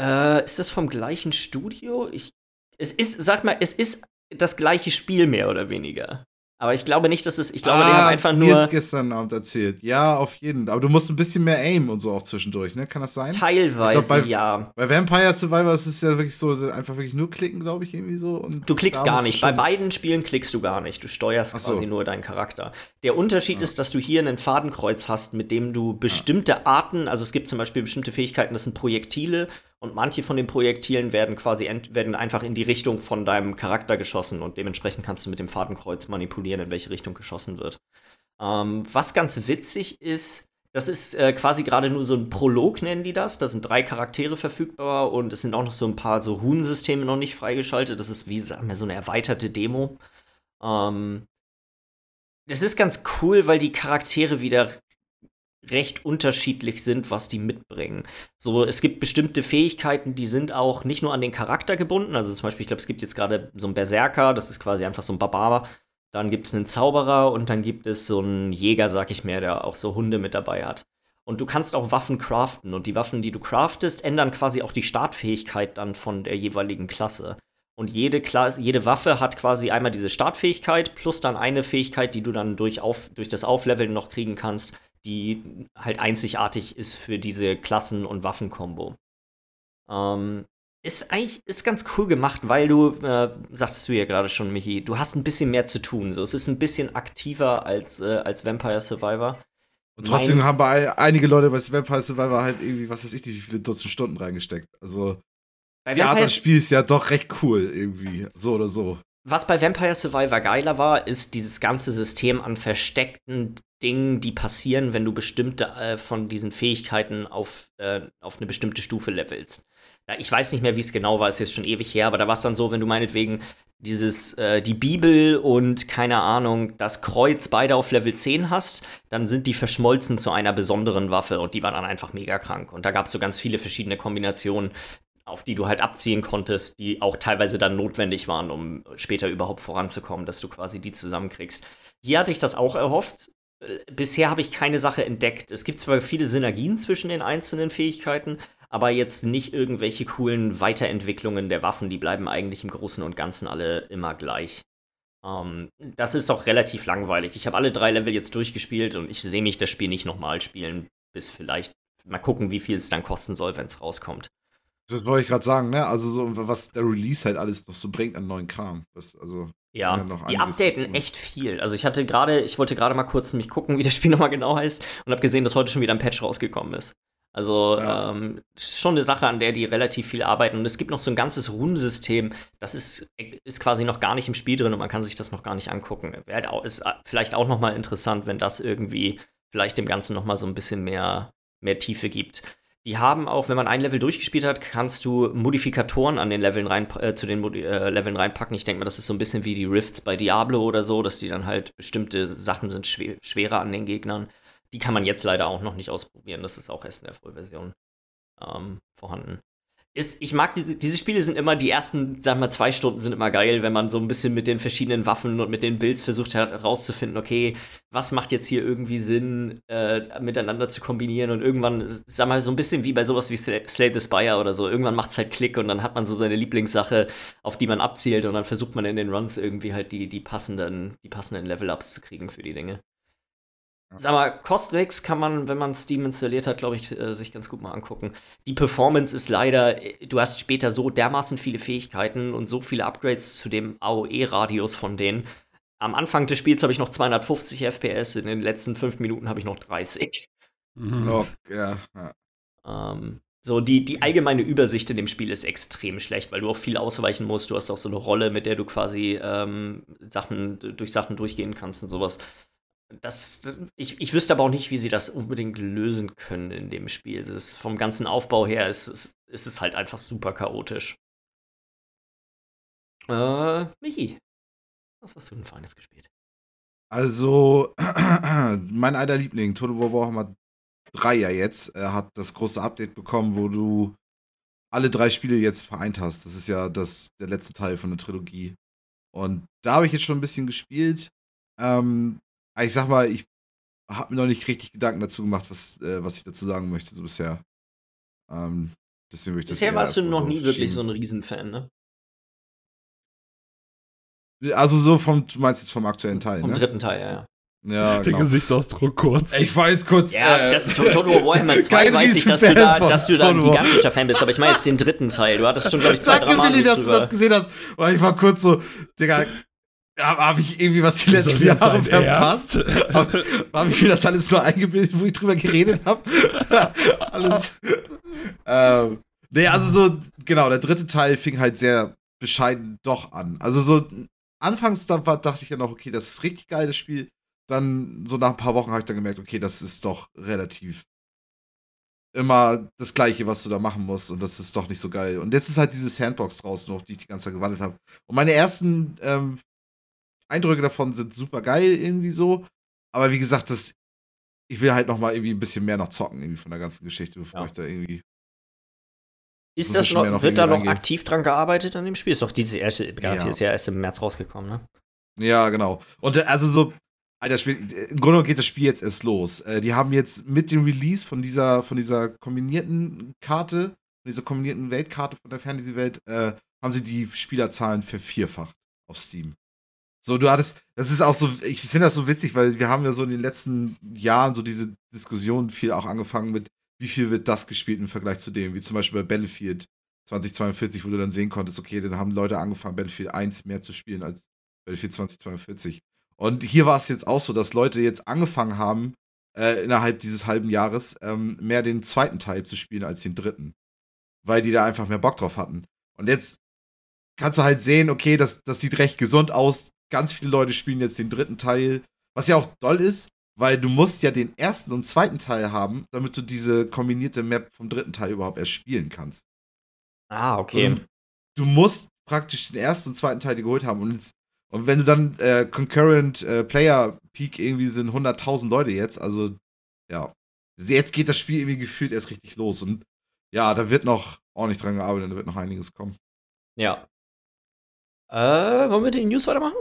Äh, ist das vom gleichen Studio? Ich, es ist, sag mal, es ist das gleiche Spiel mehr oder weniger. Aber ich glaube nicht, dass es. Ich glaube, ah, die haben einfach nur. Jetzt gestern Abend erzählt. Ja, auf jeden Fall. Aber du musst ein bisschen mehr aim und so auch zwischendurch, ne? Kann das sein? Teilweise, glaub, bei, ja. Bei Vampire Survivor ist es ja wirklich so, einfach wirklich nur klicken, glaube ich, irgendwie so. Und du klickst gar nicht. Bei beiden Spielen klickst du gar nicht. Du steuerst so. quasi nur deinen Charakter. Der Unterschied ja. ist, dass du hier einen Fadenkreuz hast, mit dem du bestimmte. Arten, also es gibt zum Beispiel bestimmte Fähigkeiten, das sind Projektile und manche von den Projektilen werden quasi werden einfach in die Richtung von deinem Charakter geschossen und dementsprechend kannst du mit dem Fadenkreuz manipulieren, in welche Richtung geschossen wird. Ähm, was ganz witzig ist, das ist äh, quasi gerade nur so ein Prolog, nennen die das. Da sind drei Charaktere verfügbar und es sind auch noch so ein paar so Runensysteme noch nicht freigeschaltet. Das ist wie sagen wir, so eine erweiterte Demo. Ähm, das ist ganz cool, weil die Charaktere wieder recht unterschiedlich sind, was die mitbringen. So, es gibt bestimmte Fähigkeiten, die sind auch nicht nur an den Charakter gebunden. Also zum Beispiel, ich glaube, es gibt jetzt gerade so einen Berserker, das ist quasi einfach so ein Barbar. Dann gibt es einen Zauberer und dann gibt es so einen Jäger, sag ich mehr, der auch so Hunde mit dabei hat. Und du kannst auch Waffen craften und die Waffen, die du craftest, ändern quasi auch die Startfähigkeit dann von der jeweiligen Klasse. Und jede, Klasse, jede Waffe hat quasi einmal diese Startfähigkeit plus dann eine Fähigkeit, die du dann durch, auf, durch das Aufleveln noch kriegen kannst, die halt einzigartig ist für diese Klassen- und Waffenkombo. Ähm, ist eigentlich ist ganz cool gemacht, weil du, äh, sagtest du ja gerade schon, Michi, du hast ein bisschen mehr zu tun. So, es ist ein bisschen aktiver als, äh, als Vampire Survivor. Und trotzdem mein, haben bei einige Leute bei Vampire Survivor halt irgendwie, was weiß ich, wie viele Dutzend Stunden reingesteckt. Also, die Art des Spiels ist ja doch recht cool irgendwie, so oder so. Was bei Vampire Survivor geiler war, ist dieses ganze System an versteckten Dingen, die passieren, wenn du bestimmte äh, von diesen Fähigkeiten auf, äh, auf eine bestimmte Stufe levelst. Ja, ich weiß nicht mehr, wie es genau war, ist jetzt schon ewig her, aber da war es dann so, wenn du meinetwegen dieses, äh, die Bibel und keine Ahnung, das Kreuz beide auf Level 10 hast, dann sind die verschmolzen zu einer besonderen Waffe und die war dann einfach mega krank. Und da gab es so ganz viele verschiedene Kombinationen, auf die du halt abziehen konntest, die auch teilweise dann notwendig waren, um später überhaupt voranzukommen, dass du quasi die zusammenkriegst. Hier hatte ich das auch erhofft. Äh, bisher habe ich keine Sache entdeckt. Es gibt zwar viele Synergien zwischen den einzelnen Fähigkeiten, aber jetzt nicht irgendwelche coolen Weiterentwicklungen der Waffen. Die bleiben eigentlich im Großen und Ganzen alle immer gleich. Ähm, das ist auch relativ langweilig. Ich habe alle drei Level jetzt durchgespielt und ich sehe mich das Spiel nicht nochmal spielen, bis vielleicht mal gucken, wie viel es dann kosten soll, wenn es rauskommt. Das wollte ich gerade sagen, ne? Also so, was der Release halt alles noch so bringt an neuen Kram. Das, also, ja, die updaten echt viel. Also ich hatte gerade, ich wollte gerade mal kurz mich gucken, wie das Spiel nochmal genau heißt und habe gesehen, dass heute schon wieder ein Patch rausgekommen ist. Also ja. ähm, schon eine Sache, an der die relativ viel arbeiten. Und es gibt noch so ein ganzes Runensystem, das ist, ist quasi noch gar nicht im Spiel drin und man kann sich das noch gar nicht angucken. Wäre halt ist äh, vielleicht auch noch mal interessant, wenn das irgendwie vielleicht dem Ganzen noch mal so ein bisschen mehr, mehr Tiefe gibt. Die haben auch, wenn man ein Level durchgespielt hat, kannst du Modifikatoren an den Leveln rein, äh, zu den Modi äh, Leveln reinpacken. Ich denke mal, das ist so ein bisschen wie die Rifts bei Diablo oder so, dass die dann halt bestimmte Sachen sind schwer, schwerer an den Gegnern. Die kann man jetzt leider auch noch nicht ausprobieren. Das ist auch erst in der Vollversion ähm, vorhanden. Ist, ich mag diese, diese Spiele sind immer, die ersten, wir mal, zwei Stunden sind immer geil, wenn man so ein bisschen mit den verschiedenen Waffen und mit den Builds versucht herauszufinden, okay, was macht jetzt hier irgendwie Sinn, äh, miteinander zu kombinieren und irgendwann, sag mal, so ein bisschen wie bei sowas wie Slay the Spire oder so, irgendwann macht es halt Klick und dann hat man so seine Lieblingssache, auf die man abzielt und dann versucht man in den Runs irgendwie halt die, die passenden, die passenden Level-Ups zu kriegen für die Dinge. Sag mal, Costlex kann man, wenn man Steam installiert hat, glaube ich, äh, sich ganz gut mal angucken. Die Performance ist leider, äh, du hast später so dermaßen viele Fähigkeiten und so viele Upgrades zu dem AOE-Radius von denen. Am Anfang des Spiels habe ich noch 250 FPS, in den letzten fünf Minuten habe ich noch 30. Mhm. Oh, ja. ja. Ähm, so, die, die allgemeine Übersicht in dem Spiel ist extrem schlecht, weil du auch viel ausweichen musst. Du hast auch so eine Rolle, mit der du quasi ähm, Sachen, durch Sachen durchgehen kannst und sowas. Das, ich, ich wüsste aber auch nicht, wie sie das unbedingt lösen können in dem Spiel. Das vom ganzen Aufbau her ist, ist, ist es halt einfach super chaotisch. Äh, Michi, was hast du denn Feines gespielt? Also, mein alter Liebling, Total War Warhammer 3 ja jetzt, hat das große Update bekommen, wo du alle drei Spiele jetzt vereint hast. Das ist ja das, der letzte Teil von der Trilogie. Und da habe ich jetzt schon ein bisschen gespielt. Ähm, ich sag mal, ich habe mir noch nicht richtig Gedanken dazu gemacht, was, äh, was ich dazu sagen möchte, so bisher. Ähm, deswegen möchte ich Bisher warst du noch so nie wirklich so ein Riesenfan, ne? Also so vom, du meinst jetzt vom aktuellen Teil, vom ne? Vom dritten Teil, ja, ja. Ja, Der genau. Gesichtsausdruck kurz. Ich weiß kurz. Ja, äh, das ist Total Warhammer 2 weiß ich, dass du da, dass du da ein gigantischer Fan bist, aber ich meine jetzt den dritten Teil. Du hattest schon, glaube ich, zwei, drei Mal Billy, dass drüber. du das gesehen hast. Weil ich war kurz so, Digga, habe hab ich irgendwie was die letzten Jahre verpasst? Habe hab ich mir das alles nur eingebildet, wo ich drüber geredet habe? alles. ähm, nee, also so, genau, der dritte Teil fing halt sehr bescheiden doch an. Also so, anfangs da war, dachte ich ja noch, okay, das ist richtig geiles Spiel. Dann, so nach ein paar Wochen habe ich dann gemerkt, okay, das ist doch relativ immer das Gleiche, was du da machen musst. Und das ist doch nicht so geil. Und jetzt ist halt diese Sandbox draußen, auf die ich die ganze Zeit gewandelt habe. Und meine ersten ähm, Eindrücke davon sind super geil irgendwie so. Aber wie gesagt, das, ich will halt noch mal irgendwie ein bisschen mehr noch zocken irgendwie von der ganzen Geschichte, bevor ja. ich da irgendwie. Ist das noch, noch wird da noch reingehen. aktiv dran gearbeitet an dem Spiel? Ist doch diese erste, ja. ist ja erst im März rausgekommen, ne? Ja, genau. Und äh, also so, Alter, Spiel, im Grunde geht das Spiel jetzt erst los. Äh, die haben jetzt mit dem Release von dieser, von dieser kombinierten Karte, von dieser kombinierten Weltkarte von der Fantasy-Welt, äh, haben sie die Spielerzahlen vervierfacht auf Steam. So, du hattest, das ist auch so, ich finde das so witzig, weil wir haben ja so in den letzten Jahren so diese Diskussion viel auch angefangen mit, wie viel wird das gespielt im Vergleich zu dem, wie zum Beispiel bei Battlefield 2042, wo du dann sehen konntest, okay, dann haben Leute angefangen, Battlefield 1 mehr zu spielen als Battlefield 2042. Und hier war es jetzt auch so, dass Leute jetzt angefangen haben, äh, innerhalb dieses halben Jahres ähm, mehr den zweiten Teil zu spielen als den dritten. Weil die da einfach mehr Bock drauf hatten. Und jetzt kannst du halt sehen, okay, das, das sieht recht gesund aus ganz viele Leute spielen jetzt den dritten Teil, was ja auch toll ist, weil du musst ja den ersten und zweiten Teil haben, damit du diese kombinierte Map vom dritten Teil überhaupt erst spielen kannst. Ah, okay. Und du musst praktisch den ersten und zweiten Teil geholt haben und, und wenn du dann äh, Concurrent äh, Player Peak irgendwie sind 100.000 Leute jetzt, also ja, jetzt geht das Spiel irgendwie gefühlt erst richtig los und ja, da wird noch ordentlich dran gearbeitet, da wird noch einiges kommen. Ja. Äh, wollen wir die News weitermachen?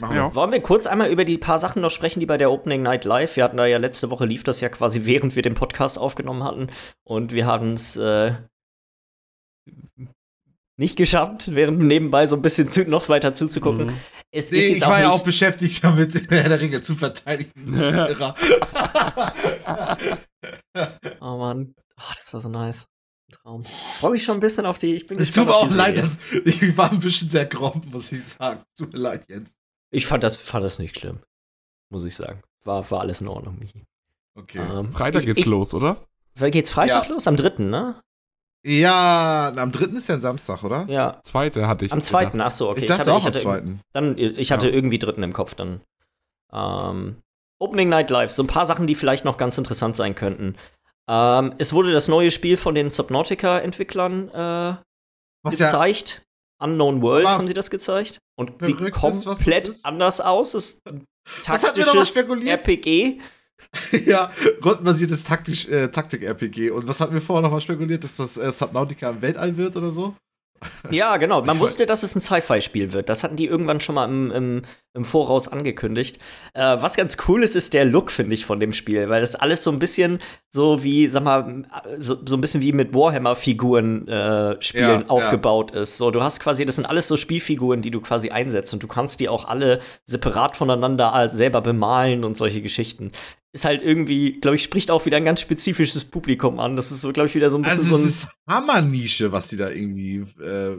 Ja. Wollen wir kurz einmal über die paar Sachen noch sprechen, die bei der Opening Night Live, wir hatten da ja letzte Woche lief das ja quasi während wir den Podcast aufgenommen hatten und wir haben es äh, nicht geschafft, während nebenbei so ein bisschen zu, noch weiter zuzugucken. Mhm. Es Nee, ist jetzt ich auch war nicht, ja auch beschäftigt damit, Herr der Ringe zu verteidigen. Oh Mann, oh, das war so nice. Traum. Freue mich schon ein bisschen auf die. Ich bin Es tut gespannt mir auch leid, dass ich war ein bisschen sehr grob, muss ich sagen. Tut mir leid, Jens. Ich fand das, fand das nicht schlimm. Muss ich sagen. War, war alles in Ordnung, Michi. Okay. Ähm, Freitag ich, geht's ich, los, oder? Geht's Freitag Ja. los? Am 3., ne? Ja, am dritten ist ja ein Samstag, oder? Ja. Zweite hatte ich. Am 2. gedacht. Ach so, okay. ich dachte hatte, auch ich am hatte, zweiten. Dann, ich hatte Ja. irgendwie dritten im Kopf dann. Ähm, Opening Night Live, so ein paar Sachen, die vielleicht noch ganz interessant sein könnten. Ähm, es wurde das neue Spiel von den Subnautica-Entwicklern äh, Was ja, gezeigt. Unknown Worlds Aber haben sie das gezeigt. Und sieht was das komplett ist. anders aus. Mal taktisches? RPG. ja, rundenbasiertes Taktisch, äh, Taktik-RPG. Und was hatten wir vorher nochmal spekuliert, dass das äh, Subnautica im Weltall wird oder so? Ja, genau. Man wusste, dass es ein Sci-Fi-Spiel wird. Das hatten die irgendwann schon mal im, im, im Voraus angekündigt. Äh, was ganz cool ist, ist der Look, finde ich, von dem Spiel, weil das alles so ein bisschen so wie, sag mal, so, so ein bisschen wie mit Warhammer-Figuren äh, Spielen Ja, aufgebaut ist. So, du hast quasi, das sind alles so Spielfiguren, die du quasi einsetzt und du kannst die auch alle separat voneinander äh, selber bemalen und solche Geschichten. Ist halt irgendwie, glaube ich, spricht auch wieder ein ganz spezifisches Publikum an. Das ist so, glaube ich, wieder so ein bisschen Also, so ein. ist Hammernische, was die da irgendwie. Äh,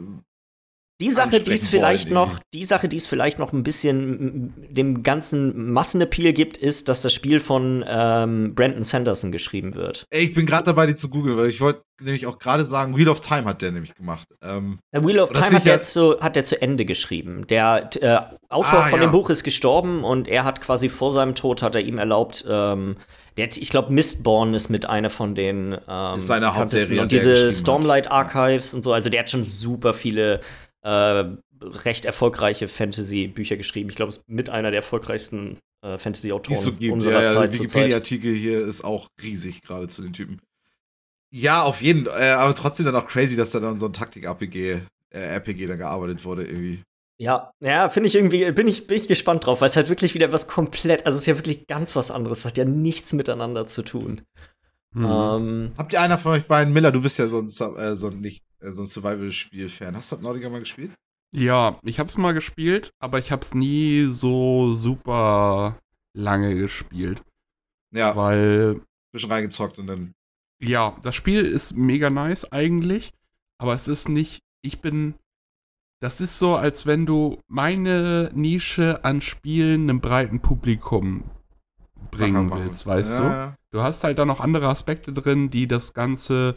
Die Sache, die es vielleicht wollen, noch, die Sache, die es vielleicht noch ein bisschen dem ganzen Massenappeal gibt, ist, dass das Spiel von ähm, Brandon Sanderson geschrieben wird. ey, ich bin gerade dabei, die zu googeln, weil ich wollte nämlich auch gerade sagen, Wheel of Time hat der nämlich gemacht. Ähm, Der Wheel of Time hat der, zu, hat der zu Ende geschrieben. Der äh, Autor Ah, von ja. dem Buch ist gestorben und er hat quasi vor seinem Tod hat er ihm erlaubt, ähm, der, ich glaube, Mistborn ist mit einer von den ähm, Ist seine. Hauptserie, und die diese. Stormlight Archives und so. Also der hat schon super viele äh, recht erfolgreiche Fantasy-Bücher geschrieben. Ich glaube, es ist mit einer der erfolgreichsten äh, Fantasy-Autoren so unserer Ja, Zeit der Zeit. Wikipedia-Artikel hier ist auch riesig, gerade zu den Typen. Ja, auf jeden Fall. Äh, aber trotzdem dann auch crazy, dass da dann so ein Taktik-RPG äh, RPG da gearbeitet wurde, irgendwie. Ja, ja, finde ich irgendwie, bin ich, bin ich gespannt drauf, weil es halt wirklich wieder was komplett, also es ist ja wirklich ganz was anderes, es hat ja nichts miteinander zu tun. Mhm. Ähm, Habt ihr einer von euch beiden, Miller, du bist ja so ein, äh, so ein, nicht, äh, so ein Survival-Spiel-Fan. Hast du Subnautica mal gespielt? Ja, ich hab's mal gespielt, aber ich hab's nie so super lange gespielt. Ja, Weil, bisschen reingezockt und dann. ja, das Spiel ist mega nice eigentlich, aber es ist nicht, ich bin, das ist so, als wenn du meine Nische an Spielen einem breiten Publikum bringen willst, weißt du? ja, Du hast halt da noch andere Aspekte drin, die das Ganze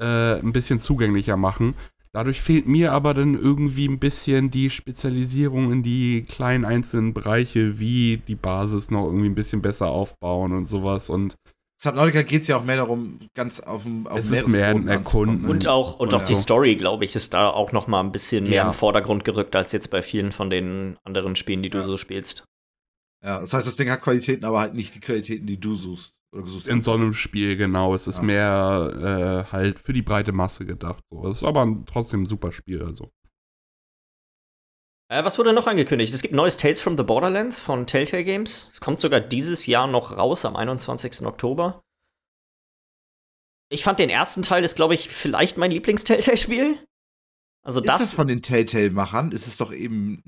äh, ein bisschen zugänglicher machen. Dadurch fehlt mir aber dann irgendwie ein bisschen die Spezialisierung in die kleinen einzelnen Bereiche, wie die Basis noch irgendwie ein bisschen besser aufbauen und sowas. Und Subnautica geht es ja auch mehr darum, ganz auf dem auf Es ist mehr Erkunden. und auch, und Ja. auch die Story, glaube ich, ist da auch noch mal ein bisschen mehr Ja. im Vordergrund gerückt, als jetzt bei vielen von den anderen Spielen, die du Ja. so spielst. Ja, das heißt, das Ding hat Qualitäten, aber halt nicht die Qualitäten, die du suchst. Oder gesucht in hast. so einem Spiel, genau, es ist Ja. mehr äh, halt für die breite Masse gedacht. So. Es ist aber trotzdem ein super Spiel, also. Äh, was wurde noch angekündigt? Es gibt neues Tales from the Borderlands von Telltale Games. Es kommt sogar dieses Jahr noch raus, am 21. Oktober. Ich fand den ersten Teil ist, glaube ich, vielleicht mein Lieblings-Telltale-Spiel. Also Ist das. das von den Telltale-Machern? Ist es doch eben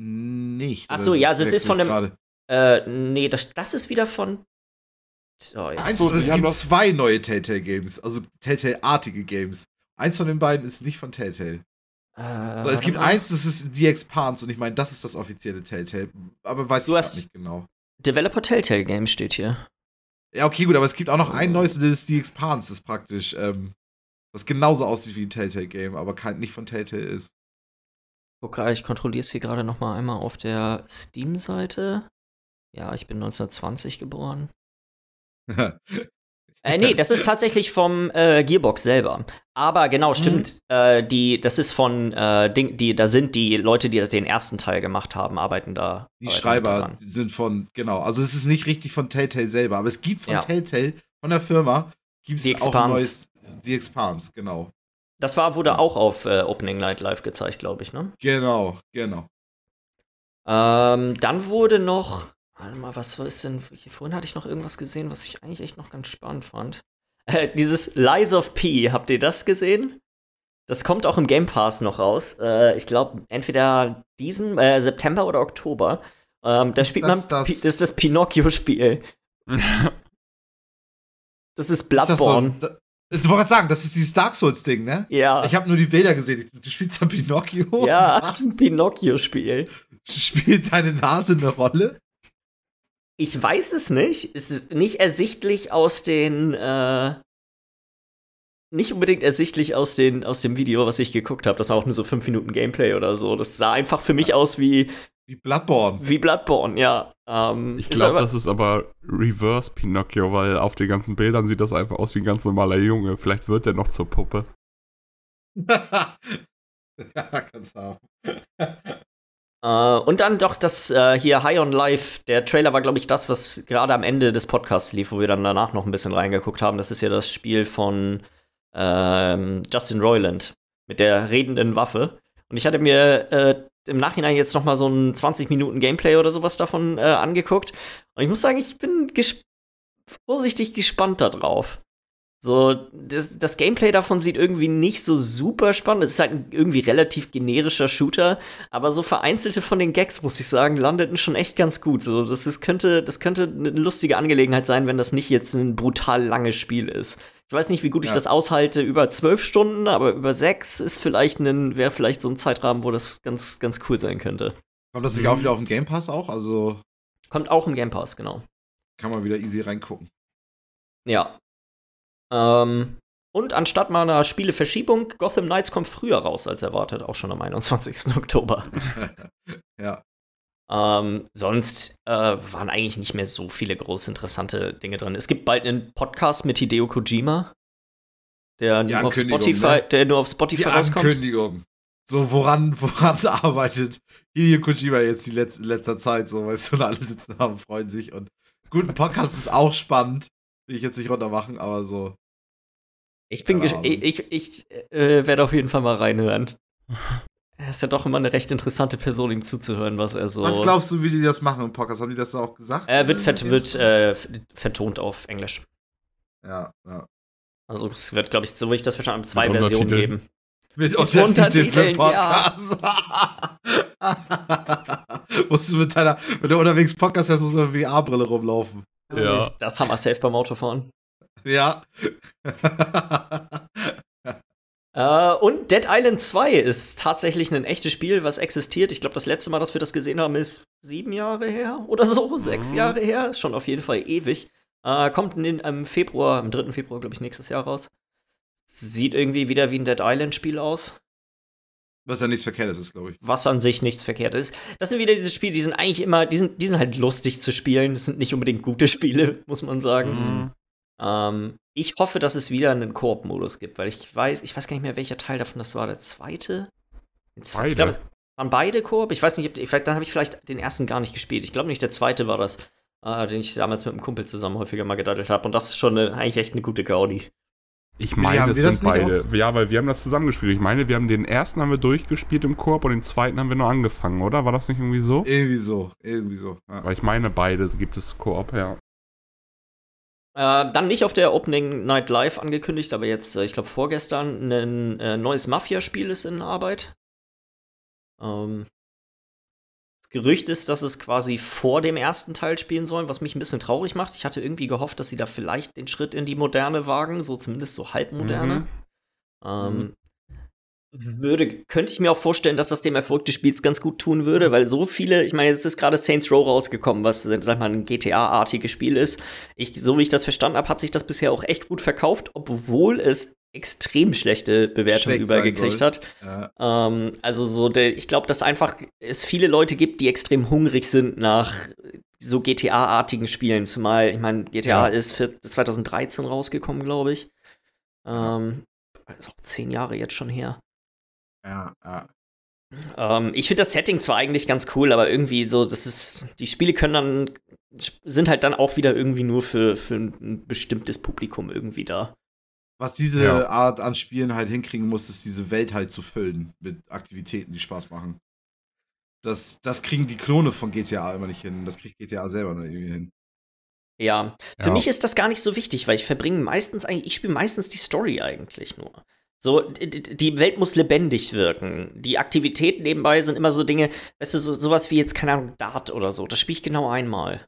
nicht. Ach Oder so, ja, also es ist von dem-? Äh, nee, das, das ist wieder von. Oh, jetzt. Eins, so, es gibt zwei neue Telltale-Games, also Telltale-artige Games. Eins von den beiden ist nicht von Telltale. Äh, So, es gibt eins, das ist The Expanse und ich meine, das ist das offizielle Telltale. Aber weiß Du ich nicht genau. Developer Telltale Games steht hier. Ja, okay, gut, aber es gibt auch noch ein neues, das ist The Expanse, das praktisch, ähm, das genauso aussieht wie ein Telltale-Game, aber kein, nicht von Telltale ist. Guck gerade, ich kontrolliere es hier gerade noch mal einmal auf der Steam-Seite. Ja, ich bin 1920 geboren. Äh, nee, das ist tatsächlich vom äh, Gearbox selber. Aber genau, stimmt. Äh, die, das ist von äh, Ding, die, da sind die Leute, die den ersten Teil gemacht haben, arbeiten da. Die arbeiten Schreiber sind von, genau, also es ist nicht richtig von Telltale selber, aber es gibt von Ja. Telltale, von der Firma, gibt es auch Expanse. ein neues The Expanse, genau. Das war, wurde auch auf äh, Opening Night Live gezeigt, glaube ich, ne? Genau, genau. Ähm, dann wurde noch, warte mal, was ist denn, vorhin hatte ich noch irgendwas gesehen, was ich eigentlich echt noch ganz spannend fand. Äh, dieses Lies of P, habt ihr das gesehen? Das kommt auch im Game Pass noch raus. Äh, ich glaube, entweder diesen äh, September oder Oktober. Ähm, da spielt das man. das- Pi- das ist das Pinocchio-Spiel. Das ist Ist das so, Bloodborne. ich wollte gerade sagen, das ist dieses Dark Souls-Ding, ne? ja. Ich habe nur die Bilder gesehen. Du spielst ja Pinocchio. ja, das ist ein Pinocchio-Spiel. Spielt deine Nase eine Rolle? Ich weiß es nicht. Es ist nicht ersichtlich aus den, äh, nicht unbedingt ersichtlich aus, den, aus dem Video, was ich geguckt habe. Das war auch nur so fünf Minuten Gameplay oder so. Das sah einfach für mich aus wie, Wie Bloodborne. wie Bloodborne, ja. Ähm, Ich glaube, das ist aber Reverse Pinocchio, weil auf den ganzen Bildern sieht das einfach aus wie ein ganz normaler Junge. Vielleicht wird er noch zur Puppe. ja, kannst du haben. Äh, und dann doch das äh, hier High on Life. Der Trailer war, glaube ich, das, was gerade am Ende des Podcasts lief, wo wir dann danach noch ein bisschen reingeguckt haben. Das ist ja das Spiel von ähm, Justin Roiland mit der redenden Waffe. Und ich hatte mir äh, im Nachhinein jetzt noch mal so ein 20 Minuten Gameplay oder sowas davon äh, angeguckt. Und ich muss sagen, ich bin ges vorsichtig gespannt darauf. So, das, das Gameplay davon sieht irgendwie nicht so super spannend. Es ist halt ein irgendwie relativ generischer Shooter, aber so vereinzelte von den Gags, muss ich sagen, landeten schon echt ganz gut. So, das ist, könnte, das könnte eine lustige Angelegenheit sein, wenn das nicht jetzt ein brutal langes Spiel ist. Ich weiß nicht, wie gut ich Ja. das aushalte über zwölf Stunden, aber über sechs ist vielleicht ein, wäre vielleicht so ein Zeitrahmen, wo das ganz, ganz cool sein könnte. Kommt das nicht auch wieder auf den Game Pass auch? Also Kommt auch im Game Pass, genau. kann man wieder easy reingucken. Ja. Ähm, und anstatt mal einer Spieleverschiebung, Gotham Knights kommt früher raus als erwartet, auch schon am 21. Oktober. ja. Ähm, sonst äh, waren eigentlich nicht mehr so viele groß interessante Dinge drin. Es gibt bald einen Podcast mit Hideo Kojima, der nur auf Spotify, ne? der nur auf Spotify Die rauskommt. Ankündigung. So, woran, woran arbeitet Hideo Kojima jetzt die letzte, in letzter Zeit? So, weißt du, und alle sitzen da und freuen sich. Und guten Podcast ist auch spannend. Will ich jetzt nicht runtermachen, aber so. Ich bin ich, ich, ich äh, werde auf jeden Fall mal reinhören. Er ist ja doch immer eine recht interessante Person, ihm zuzuhören, was er so. Was glaubst du, wie die das machen im Podcast? Haben die das auch gesagt? Er wird, vert, wird äh, vertont auf Englisch. ja, ja. Also es wird, glaube ich, so wie ich das verstanden habe, zwei Versionen geben. Mit Mit Untertiteln für Untertiteln, Podcast. musst du mit deiner, wenn du unterwegs Podcast hast, musst du mit einer VR-Brille rumlaufen. Ja. Das haben wir safe beim Autofahren. Ja. Äh, und Dead Island 2 ist tatsächlich ein echtes Spiel, was existiert. Ich glaube, das letzte Mal, dass wir das gesehen haben, ist sieben Jahre her oder so, sechs Mhm. Jahre her. Ist schon auf jeden Fall ewig. Äh, kommt in, im Februar, am 3. Februar, glaube ich, nächstes Jahr raus. Sieht irgendwie wieder wie ein Dead Island-Spiel aus. Was ja nichts Verkehrtes ist, glaube ich. was an sich nichts verkehrt ist. Das sind wieder diese Spiele, die sind eigentlich immer, die sind, die sind halt lustig zu spielen. Das sind nicht unbedingt gute Spiele, muss man sagen. Mhm. Ähm, ich hoffe, dass es wieder einen Koop-Modus gibt, weil ich weiß, ich weiß gar nicht mehr, welcher Teil davon das war. Der zweite? Der zweite? Ich Beide. glaube, waren beide Koop? Ich weiß nicht, ob- vielleicht, dann habe ich vielleicht den ersten gar nicht gespielt. Ich glaube nicht, der zweite war das, äh, den ich damals mit einem Kumpel zusammen häufiger mal gedaddelt habe. Und das ist schon eine, eigentlich echt eine gute Gaudi. Ich meine, es wir sind beide. aus- Ja, weil wir haben das zusammengespielt. Ich meine, wir haben den ersten haben wir durchgespielt im Koop und den zweiten haben wir nur angefangen, oder? War das nicht irgendwie so? Irgendwie so, irgendwie so. Ja. Weil ich meine, beide gibt es Koop, ja. Äh, dann nicht auf der Opening Night Live angekündigt, aber jetzt, äh, ich glaube, vorgestern ein äh, neues Mafia-Spiel ist in Arbeit. Ähm, Gerücht ist, dass es quasi vor dem ersten Teil spielen soll, was mich ein bisschen traurig macht. Ich hatte irgendwie gehofft, dass sie da vielleicht den Schritt in die Moderne wagen, so zumindest so halbmoderne. Mhm. Ähm, würde, könnte ich mir auch vorstellen, dass das dem Erfolg des Spiels ganz gut tun würde, weil so viele, ich meine, jetzt ist gerade Saints Row rausgekommen, was, sag mal, ein GTA-artiges Spiel ist. Ich, so wie ich das verstanden habe, hat sich das bisher auch echt gut verkauft, obwohl es extrem schlechte Bewertungen Schlecht übergekriegt hat. Ja. Ähm, also so, der, ich glaube, dass einfach es viele Leute gibt, die extrem hungrig sind nach so GTA-artigen Spielen. Zumal, ich meine, GTA Ja. ist für 2013 rausgekommen, glaube ich. Ähm, ist auch zehn Jahre jetzt schon her. Ja, ja. Ähm, ich finde das Setting zwar eigentlich ganz cool, aber irgendwie so, das ist, die Spiele können dann, sind halt dann auch wieder irgendwie nur für, für ein bestimmtes Publikum irgendwie da. Was diese Ja. Art an Spielen halt hinkriegen muss, ist diese Welt halt zu füllen mit Aktivitäten, die Spaß machen. Das, das kriegen die Klone von GTA immer nicht hin. Das kriegt GTA selber nur irgendwie hin. Ja, für Ja. mich ist das gar nicht so wichtig, weil ich verbringe meistens eigentlich, ich spiele meistens die Story eigentlich nur. So, die Welt muss lebendig wirken. Die Aktivitäten nebenbei sind immer so Dinge, weißt du, so, sowas wie jetzt, keine Ahnung, Dart oder so. Das spiele ich genau einmal.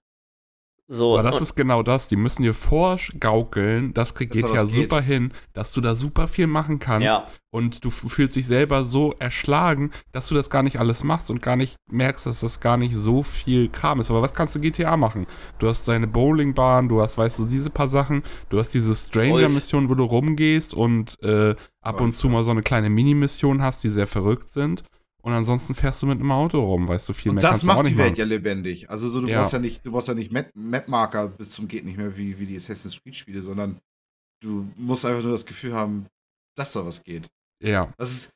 So, Aber das ist genau das. Die müssen dir vorgaukeln, das kriegt GTA ja super hin, dass du da super viel machen kannst. Ja. Und du fühlst dich selber so erschlagen, dass du das gar nicht alles machst und gar nicht merkst, dass das gar nicht so viel Kram ist. Aber was kannst du GTA machen? Du hast deine Bowlingbahn, du hast, weißt du, diese paar Sachen. Du hast diese Stranger-Mission, wo du rumgehst und äh, ab und zu mal so eine kleine Mini-Mission hast, die sehr verrückt sind. Und ansonsten fährst du mit einem Auto rum, weißt du, viel und mehr das macht die Welt machen. ja lebendig. Also so, du ja. brauchst ja nicht, du brauchst ja nicht Map-Marker bis zum geht nicht mehr wie, wie die Assassin's Creed-Spiele, sondern du musst einfach nur das Gefühl haben, dass da was geht. Ja. Das ist,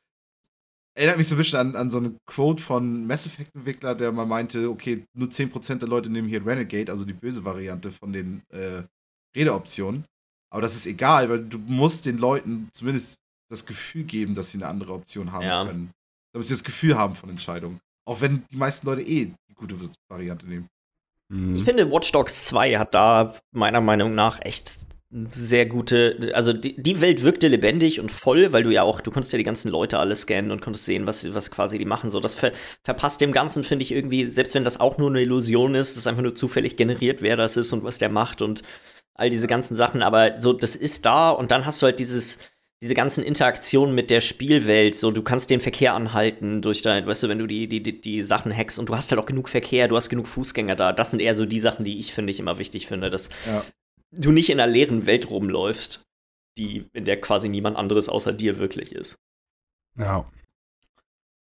erinnert mich so ein bisschen an, an so eine Quote von Mass Effect-Entwickler, der mal meinte, okay, nur 10% der Leute nehmen hier Renegade, also die böse Variante von den äh, Redeoptionen. Aber das ist egal, weil du musst den Leuten zumindest das Gefühl geben, dass sie eine andere Option haben ja. können damit sie das Gefühl haben von Entscheidungen. Auch wenn die meisten Leute eh die gute Variante nehmen. Mhm. Ich finde, Watch Dogs 2 hat da meiner Meinung nach echt sehr gute, also die, die, Welt wirkte lebendig und voll, weil du ja auch, du konntest ja die ganzen Leute alle scannen und konntest sehen, was, was quasi die machen. So, das ver, verpasst dem Ganzen, finde ich irgendwie, selbst wenn das auch nur eine Illusion ist, das einfach nur zufällig generiert, wer das ist und was der macht und all diese ganzen Sachen, aber so, das ist da und dann hast du halt dieses, diese ganzen Interaktionen mit der Spielwelt, so du kannst den Verkehr anhalten durch dein, weißt du, wenn du die, die, die, Sachen hackst und du hast halt auch genug Verkehr, du hast genug Fußgänger da. Das sind eher so die Sachen, die ich finde ich immer wichtig finde, dass ja. du nicht in einer leeren Welt rumläufst, die, in der quasi niemand anderes außer dir wirklich ist. Ja.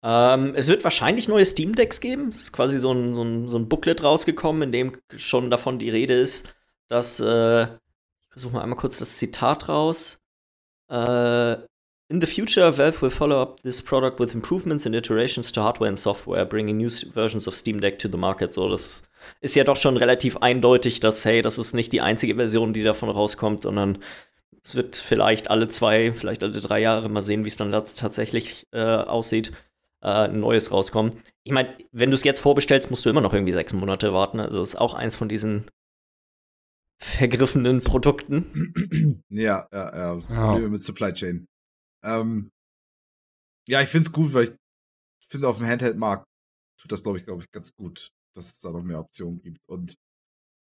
Ähm, es wird wahrscheinlich neue Steam Decks geben. Es ist quasi so ein, so, ein, so ein Booklet rausgekommen, in dem schon davon die Rede ist, dass, äh, ich versuche mal einmal kurz das Zitat raus Uh, in the future, Valve will follow up this product with improvements and iterations to hardware and software, bringing new versions of Steam Deck to the market. So, das ist ja doch schon relativ eindeutig, dass, hey, das ist nicht die einzige Version, die davon rauskommt, sondern es wird vielleicht alle zwei, vielleicht alle drei Jahre mal sehen, wie es dann tatsächlich äh, aussieht, äh, ein neues rauskommen. Ich meine, wenn du es jetzt vorbestellst, musst du immer noch irgendwie sechs Monate warten. Also ist auch eins von diesen vergriffenen Produkten. Ja, ja, ja. Probleme ja. mit Supply Chain. Ähm, ja, ich finde es gut, weil ich finde, auf dem Handheld-Markt tut das, glaube ich, glaube ich, ganz gut, dass es da noch mehr Optionen gibt. Und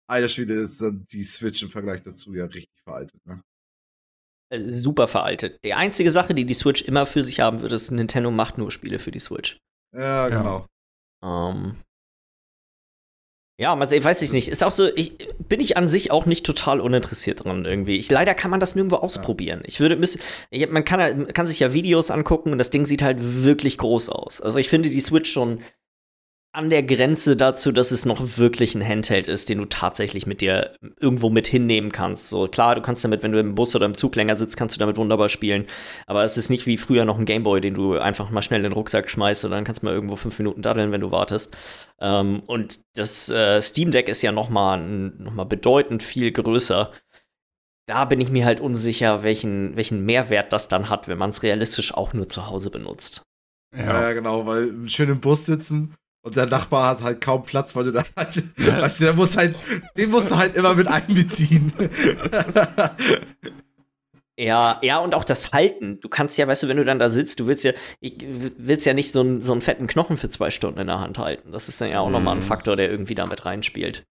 einer Spiele ist dann die Switch im Vergleich dazu ja richtig veraltet, ne? Äh, super veraltet. Die einzige Sache, die die Switch immer für sich haben wird, ist, Nintendo macht nur Spiele für die Switch. Ja, genau. Ja. Ähm, ja, also, weiß ich nicht. Ist auch so, ich, bin ich an sich auch nicht total uninteressiert dran irgendwie. Ich, leider kann man das nirgendwo ausprobieren. Ich würde müssen, man kann, man kann sich ja Videos angucken und das Ding sieht halt wirklich groß aus. Also ich finde die Switch schon an der Grenze dazu, dass es noch wirklich ein Handheld ist, den du tatsächlich mit dir irgendwo mit hinnehmen kannst. So klar, du kannst damit, wenn du im Bus oder im Zug länger sitzt, kannst du damit wunderbar spielen. Aber es ist nicht wie früher noch ein Gameboy, den du einfach mal schnell in den Rucksack schmeißt und dann kannst du mal irgendwo fünf Minuten daddeln, wenn du wartest. Ähm, und das äh, Steam Deck ist ja noch mal, noch mal bedeutend viel größer. Da bin ich mir halt unsicher, welchen, welchen Mehrwert das dann hat, wenn man es realistisch auch nur zu Hause benutzt. Ja. ja, genau, weil schön im Bus sitzen und der Nachbar hat halt kaum Platz, weil du da halt, weißt du, der muss halt, den musst du halt immer mit einbeziehen. Ja, ja, und auch das Halten. Du kannst ja, weißt du, wenn du dann da sitzt, du willst ja, ich, willst ja nicht so einen, so einen fetten Knochen für zwei Stunden in der Hand halten. Das ist dann ja auch nochmal ein Faktor, der irgendwie damit reinspielt.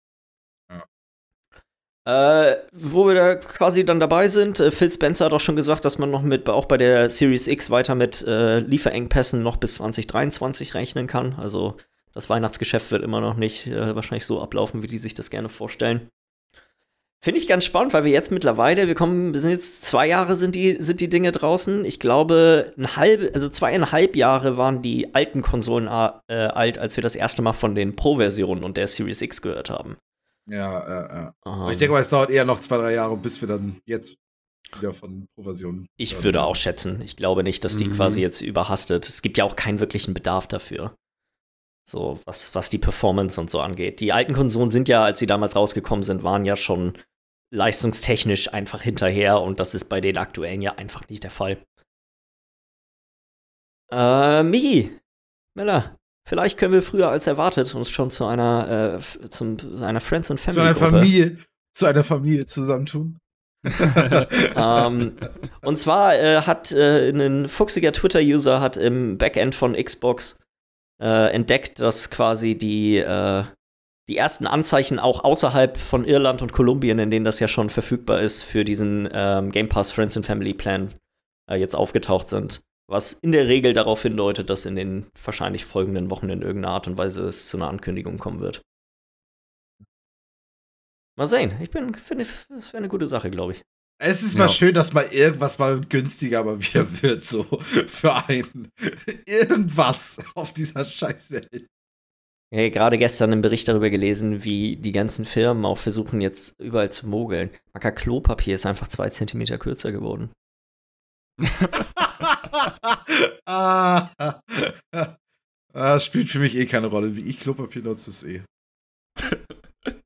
Äh, wo wir da quasi dann dabei sind, äh, Phil Spencer hat auch schon gesagt, dass man noch mit, auch bei der Series X weiter mit äh, Lieferengpässen noch bis 2023 rechnen kann. Also das Weihnachtsgeschäft wird immer noch nicht äh, wahrscheinlich so ablaufen, wie die sich das gerne vorstellen. Finde ich ganz spannend, weil wir jetzt mittlerweile, wir kommen, wir sind jetzt zwei Jahre sind die, sind die Dinge draußen. Ich glaube, ein halb, also zweieinhalb Jahre waren die alten Konsolen äh, alt, als wir das erste Mal von den Pro-Versionen und der Series X gehört haben. Ja, ja, ja. Um, ich denke mal, es dauert eher noch zwei, drei Jahre, bis wir dann jetzt wieder von Pro-Versionen. Ich würde auch schätzen. Ich glaube nicht, dass die mhm. quasi jetzt überhastet. Es gibt ja auch keinen wirklichen Bedarf dafür. So, was, was die Performance und so angeht. Die alten Konsolen sind ja, als sie damals rausgekommen sind, waren ja schon leistungstechnisch einfach hinterher und das ist bei den aktuellen ja einfach nicht der Fall. Äh, Michi, Miller, vielleicht können wir früher als erwartet uns schon zu einer, äh, zum, zu einer Friends and Family zu einer Familie, zu einer Familie zusammentun. ähm, und zwar äh, hat äh, ein fuchsiger Twitter-User hat im Backend von Xbox äh, entdeckt, dass quasi die, äh, die ersten Anzeichen auch außerhalb von Irland und Kolumbien, in denen das ja schon verfügbar ist, für diesen ähm, Game Pass Friends and Family Plan äh, jetzt aufgetaucht sind. Was in der Regel darauf hindeutet, dass in den wahrscheinlich folgenden Wochen in irgendeiner Art und Weise es zu einer Ankündigung kommen wird. Mal sehen. Ich finde, das wäre eine gute Sache, glaube ich. Es ist ja. mal schön, dass mal irgendwas mal günstiger mal wieder wird, so für einen. Irgendwas auf dieser Scheißwelt. Hey, gerade gestern einen Bericht darüber gelesen, wie die ganzen Firmen auch versuchen, jetzt überall zu mogeln. Macker Klopapier ist einfach zwei Zentimeter kürzer geworden. ah, ah, spielt für mich eh keine Rolle. Wie ich Klopapier nutze, ist eh.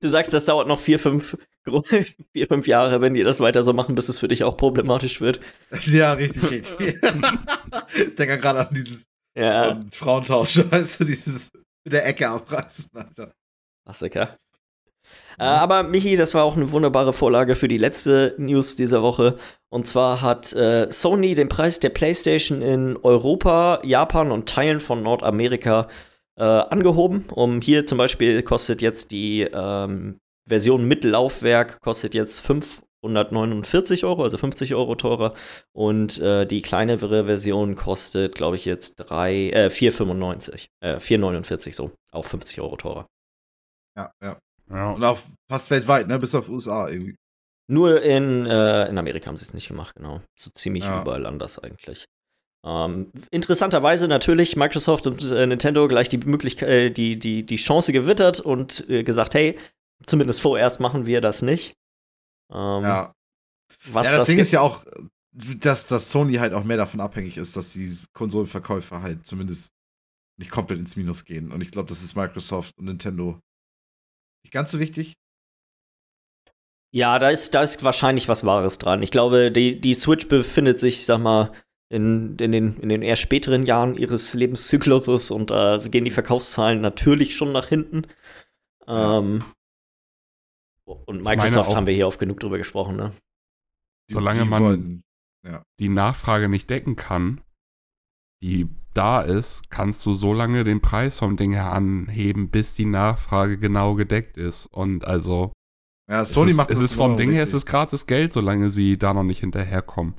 Du sagst, das dauert noch vier, fünf, vier, fünf Jahre, wenn die das weiter so machen, bis es für dich auch problematisch wird. Ja, richtig, richtig. ich denke gerade an dieses ja. um, Frauentausch, weißt du, dieses mit der Ecke abreißen, Alter. Klassiker. Äh, aber Michi, das war auch eine wunderbare Vorlage für die letzte News dieser Woche. Und zwar hat äh, Sony den Preis der PlayStation in Europa, Japan und Teilen von Nordamerika äh, angehoben. Um hier zum Beispiel kostet jetzt die ähm, Version mit Laufwerk kostet jetzt 549 Euro, also 50 Euro teurer. Und äh, die kleinere Version kostet, glaube ich, jetzt 3, äh, 4,95. Äh, 4,49 so. Auch 50 Euro teurer. Ja, ja, ja. Und auch fast weltweit, ne? Bis auf USA irgendwie. Nur in, äh, in Amerika haben sie es nicht gemacht, genau. So ziemlich ja. überall anders eigentlich. Ähm, interessanterweise natürlich Microsoft und äh, Nintendo gleich die Möglichkeit, äh, die, die, die Chance gewittert und äh, gesagt, hey, zumindest vorerst machen wir das nicht. Ähm, ja. Was ja, das, das Ding ist ja auch, dass, dass Sony halt auch mehr davon abhängig ist, dass die Konsolenverkäufer halt zumindest nicht komplett ins Minus gehen. Und ich glaube, das ist Microsoft und Nintendo nicht ganz so wichtig. Ja, da ist, da ist wahrscheinlich was Wahres dran. Ich glaube, die, die Switch befindet sich, sag mal, in, in, den, in den eher späteren Jahren ihres Lebenszykluses und äh, gehen die Verkaufszahlen natürlich schon nach hinten. Ähm, und Microsoft haben wir hier oft genug drüber gesprochen, ne? Solange man wollen, ja. die Nachfrage nicht decken kann, die da ist, kannst du so lange den Preis vom Ding her anheben, bis die Nachfrage genau gedeckt ist. Und also. Ja, Sony es ist, macht es ist vom Ding richtig. her, es ist gratis Geld, solange sie da noch nicht hinterherkommen.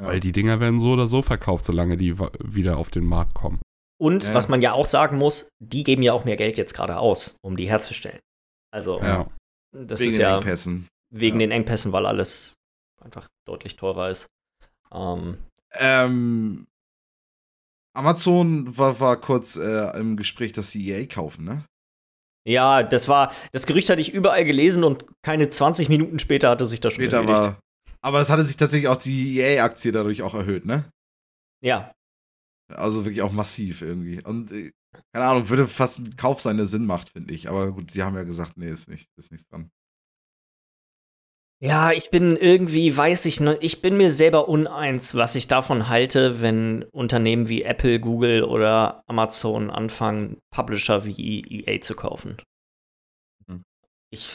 Ja. Weil die Dinger werden so oder so verkauft, solange die wieder auf den Markt kommen. Und ja. was man ja auch sagen muss, die geben ja auch mehr Geld jetzt gerade aus, um die herzustellen. Also, ja. das wegen ist ja Engpässen. wegen den Engpässen, weil alles einfach deutlich teurer ist. Ähm, ähm, Amazon war, war kurz äh, im Gespräch, dass sie EA kaufen, ne? Ja, das war, das Gerücht hatte ich überall gelesen und keine 20 Minuten später hatte sich das schon später erledigt. War, aber es hatte sich tatsächlich auch die EA-Aktie dadurch auch erhöht, ne? Ja. Also wirklich auch massiv irgendwie. Und äh, keine Ahnung, würde fast ein Kauf sein, der Sinn macht, finde ich. Aber gut, sie haben ja gesagt, nee, ist nicht, ist nichts dran. Ja, ich bin irgendwie, weiß ich noch, ich bin mir selber uneins, was ich davon halte, wenn Unternehmen wie Apple, Google oder Amazon anfangen, Publisher wie EA zu kaufen ich,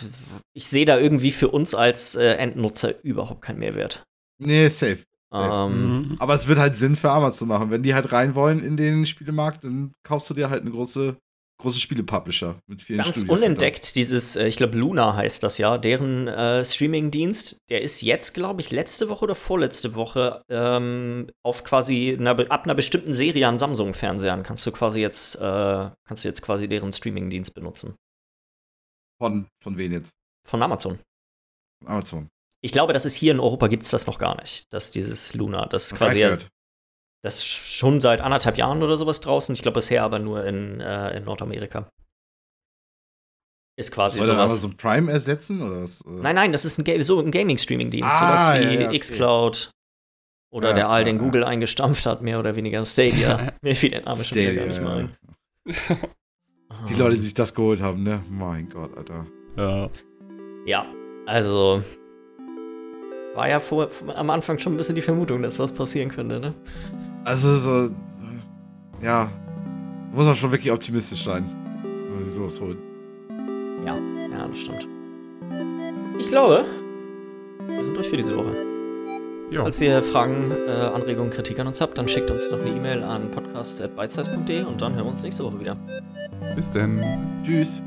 ich sehe da irgendwie für uns als äh, Endnutzer überhaupt keinen Mehrwert. Nee, safe. Ähm, mhm. Aber es wird halt Sinn für Amazon machen. Wenn die halt rein wollen in den Spielemarkt, dann kaufst du dir halt eine große, große Spielepublisher mit vielen Ganz Studios unentdeckt, dieses, äh, ich glaube, Luna heißt das ja, deren äh, Streaming-Dienst, der ist jetzt, glaube ich, letzte Woche oder vorletzte Woche ähm, auf quasi einer, ab einer bestimmten Serie an Samsung-Fernsehern kannst du quasi jetzt, äh, kannst du jetzt quasi deren Streaming-Dienst benutzen. Von, von wen jetzt? Von Amazon. Amazon. Ich glaube, das ist hier in Europa gibt es das noch gar nicht. Dass dieses Luna, das ist quasi. Ja, das ist schon seit anderthalb Jahren oder sowas draußen. Ich glaube bisher aber nur in, äh, in Nordamerika. Ist quasi Soll sowas. Amazon Prime ersetzen oder was? Nein, nein, das ist ein, so ein Gaming-Streaming-Dienst. Ah, sowas wie ja, ja, okay. Xcloud. Oder ja, der all den Google eingestampft hat, mehr oder weniger. Stadia. Mir fiel der Name schon wieder gar nicht mal ein. Die Leute, die sich das geholt haben, ne? Mein Gott, Alter. Ja. Ja, also. War ja vor, am Anfang schon ein bisschen die Vermutung, dass das passieren könnte, ne? Also, so. Ja. Muss man schon wirklich optimistisch sein, wenn man sowas holt. Ja, ja, das stimmt. Ich glaube, wir sind durch für diese Woche. Jo. Falls ihr Fragen, äh, Anregungen, Kritik an uns habt, dann schickt uns doch eine E-Mail an podcast.bitesize.de und dann hören wir uns nächste Woche wieder. Bis denn. Tschüss.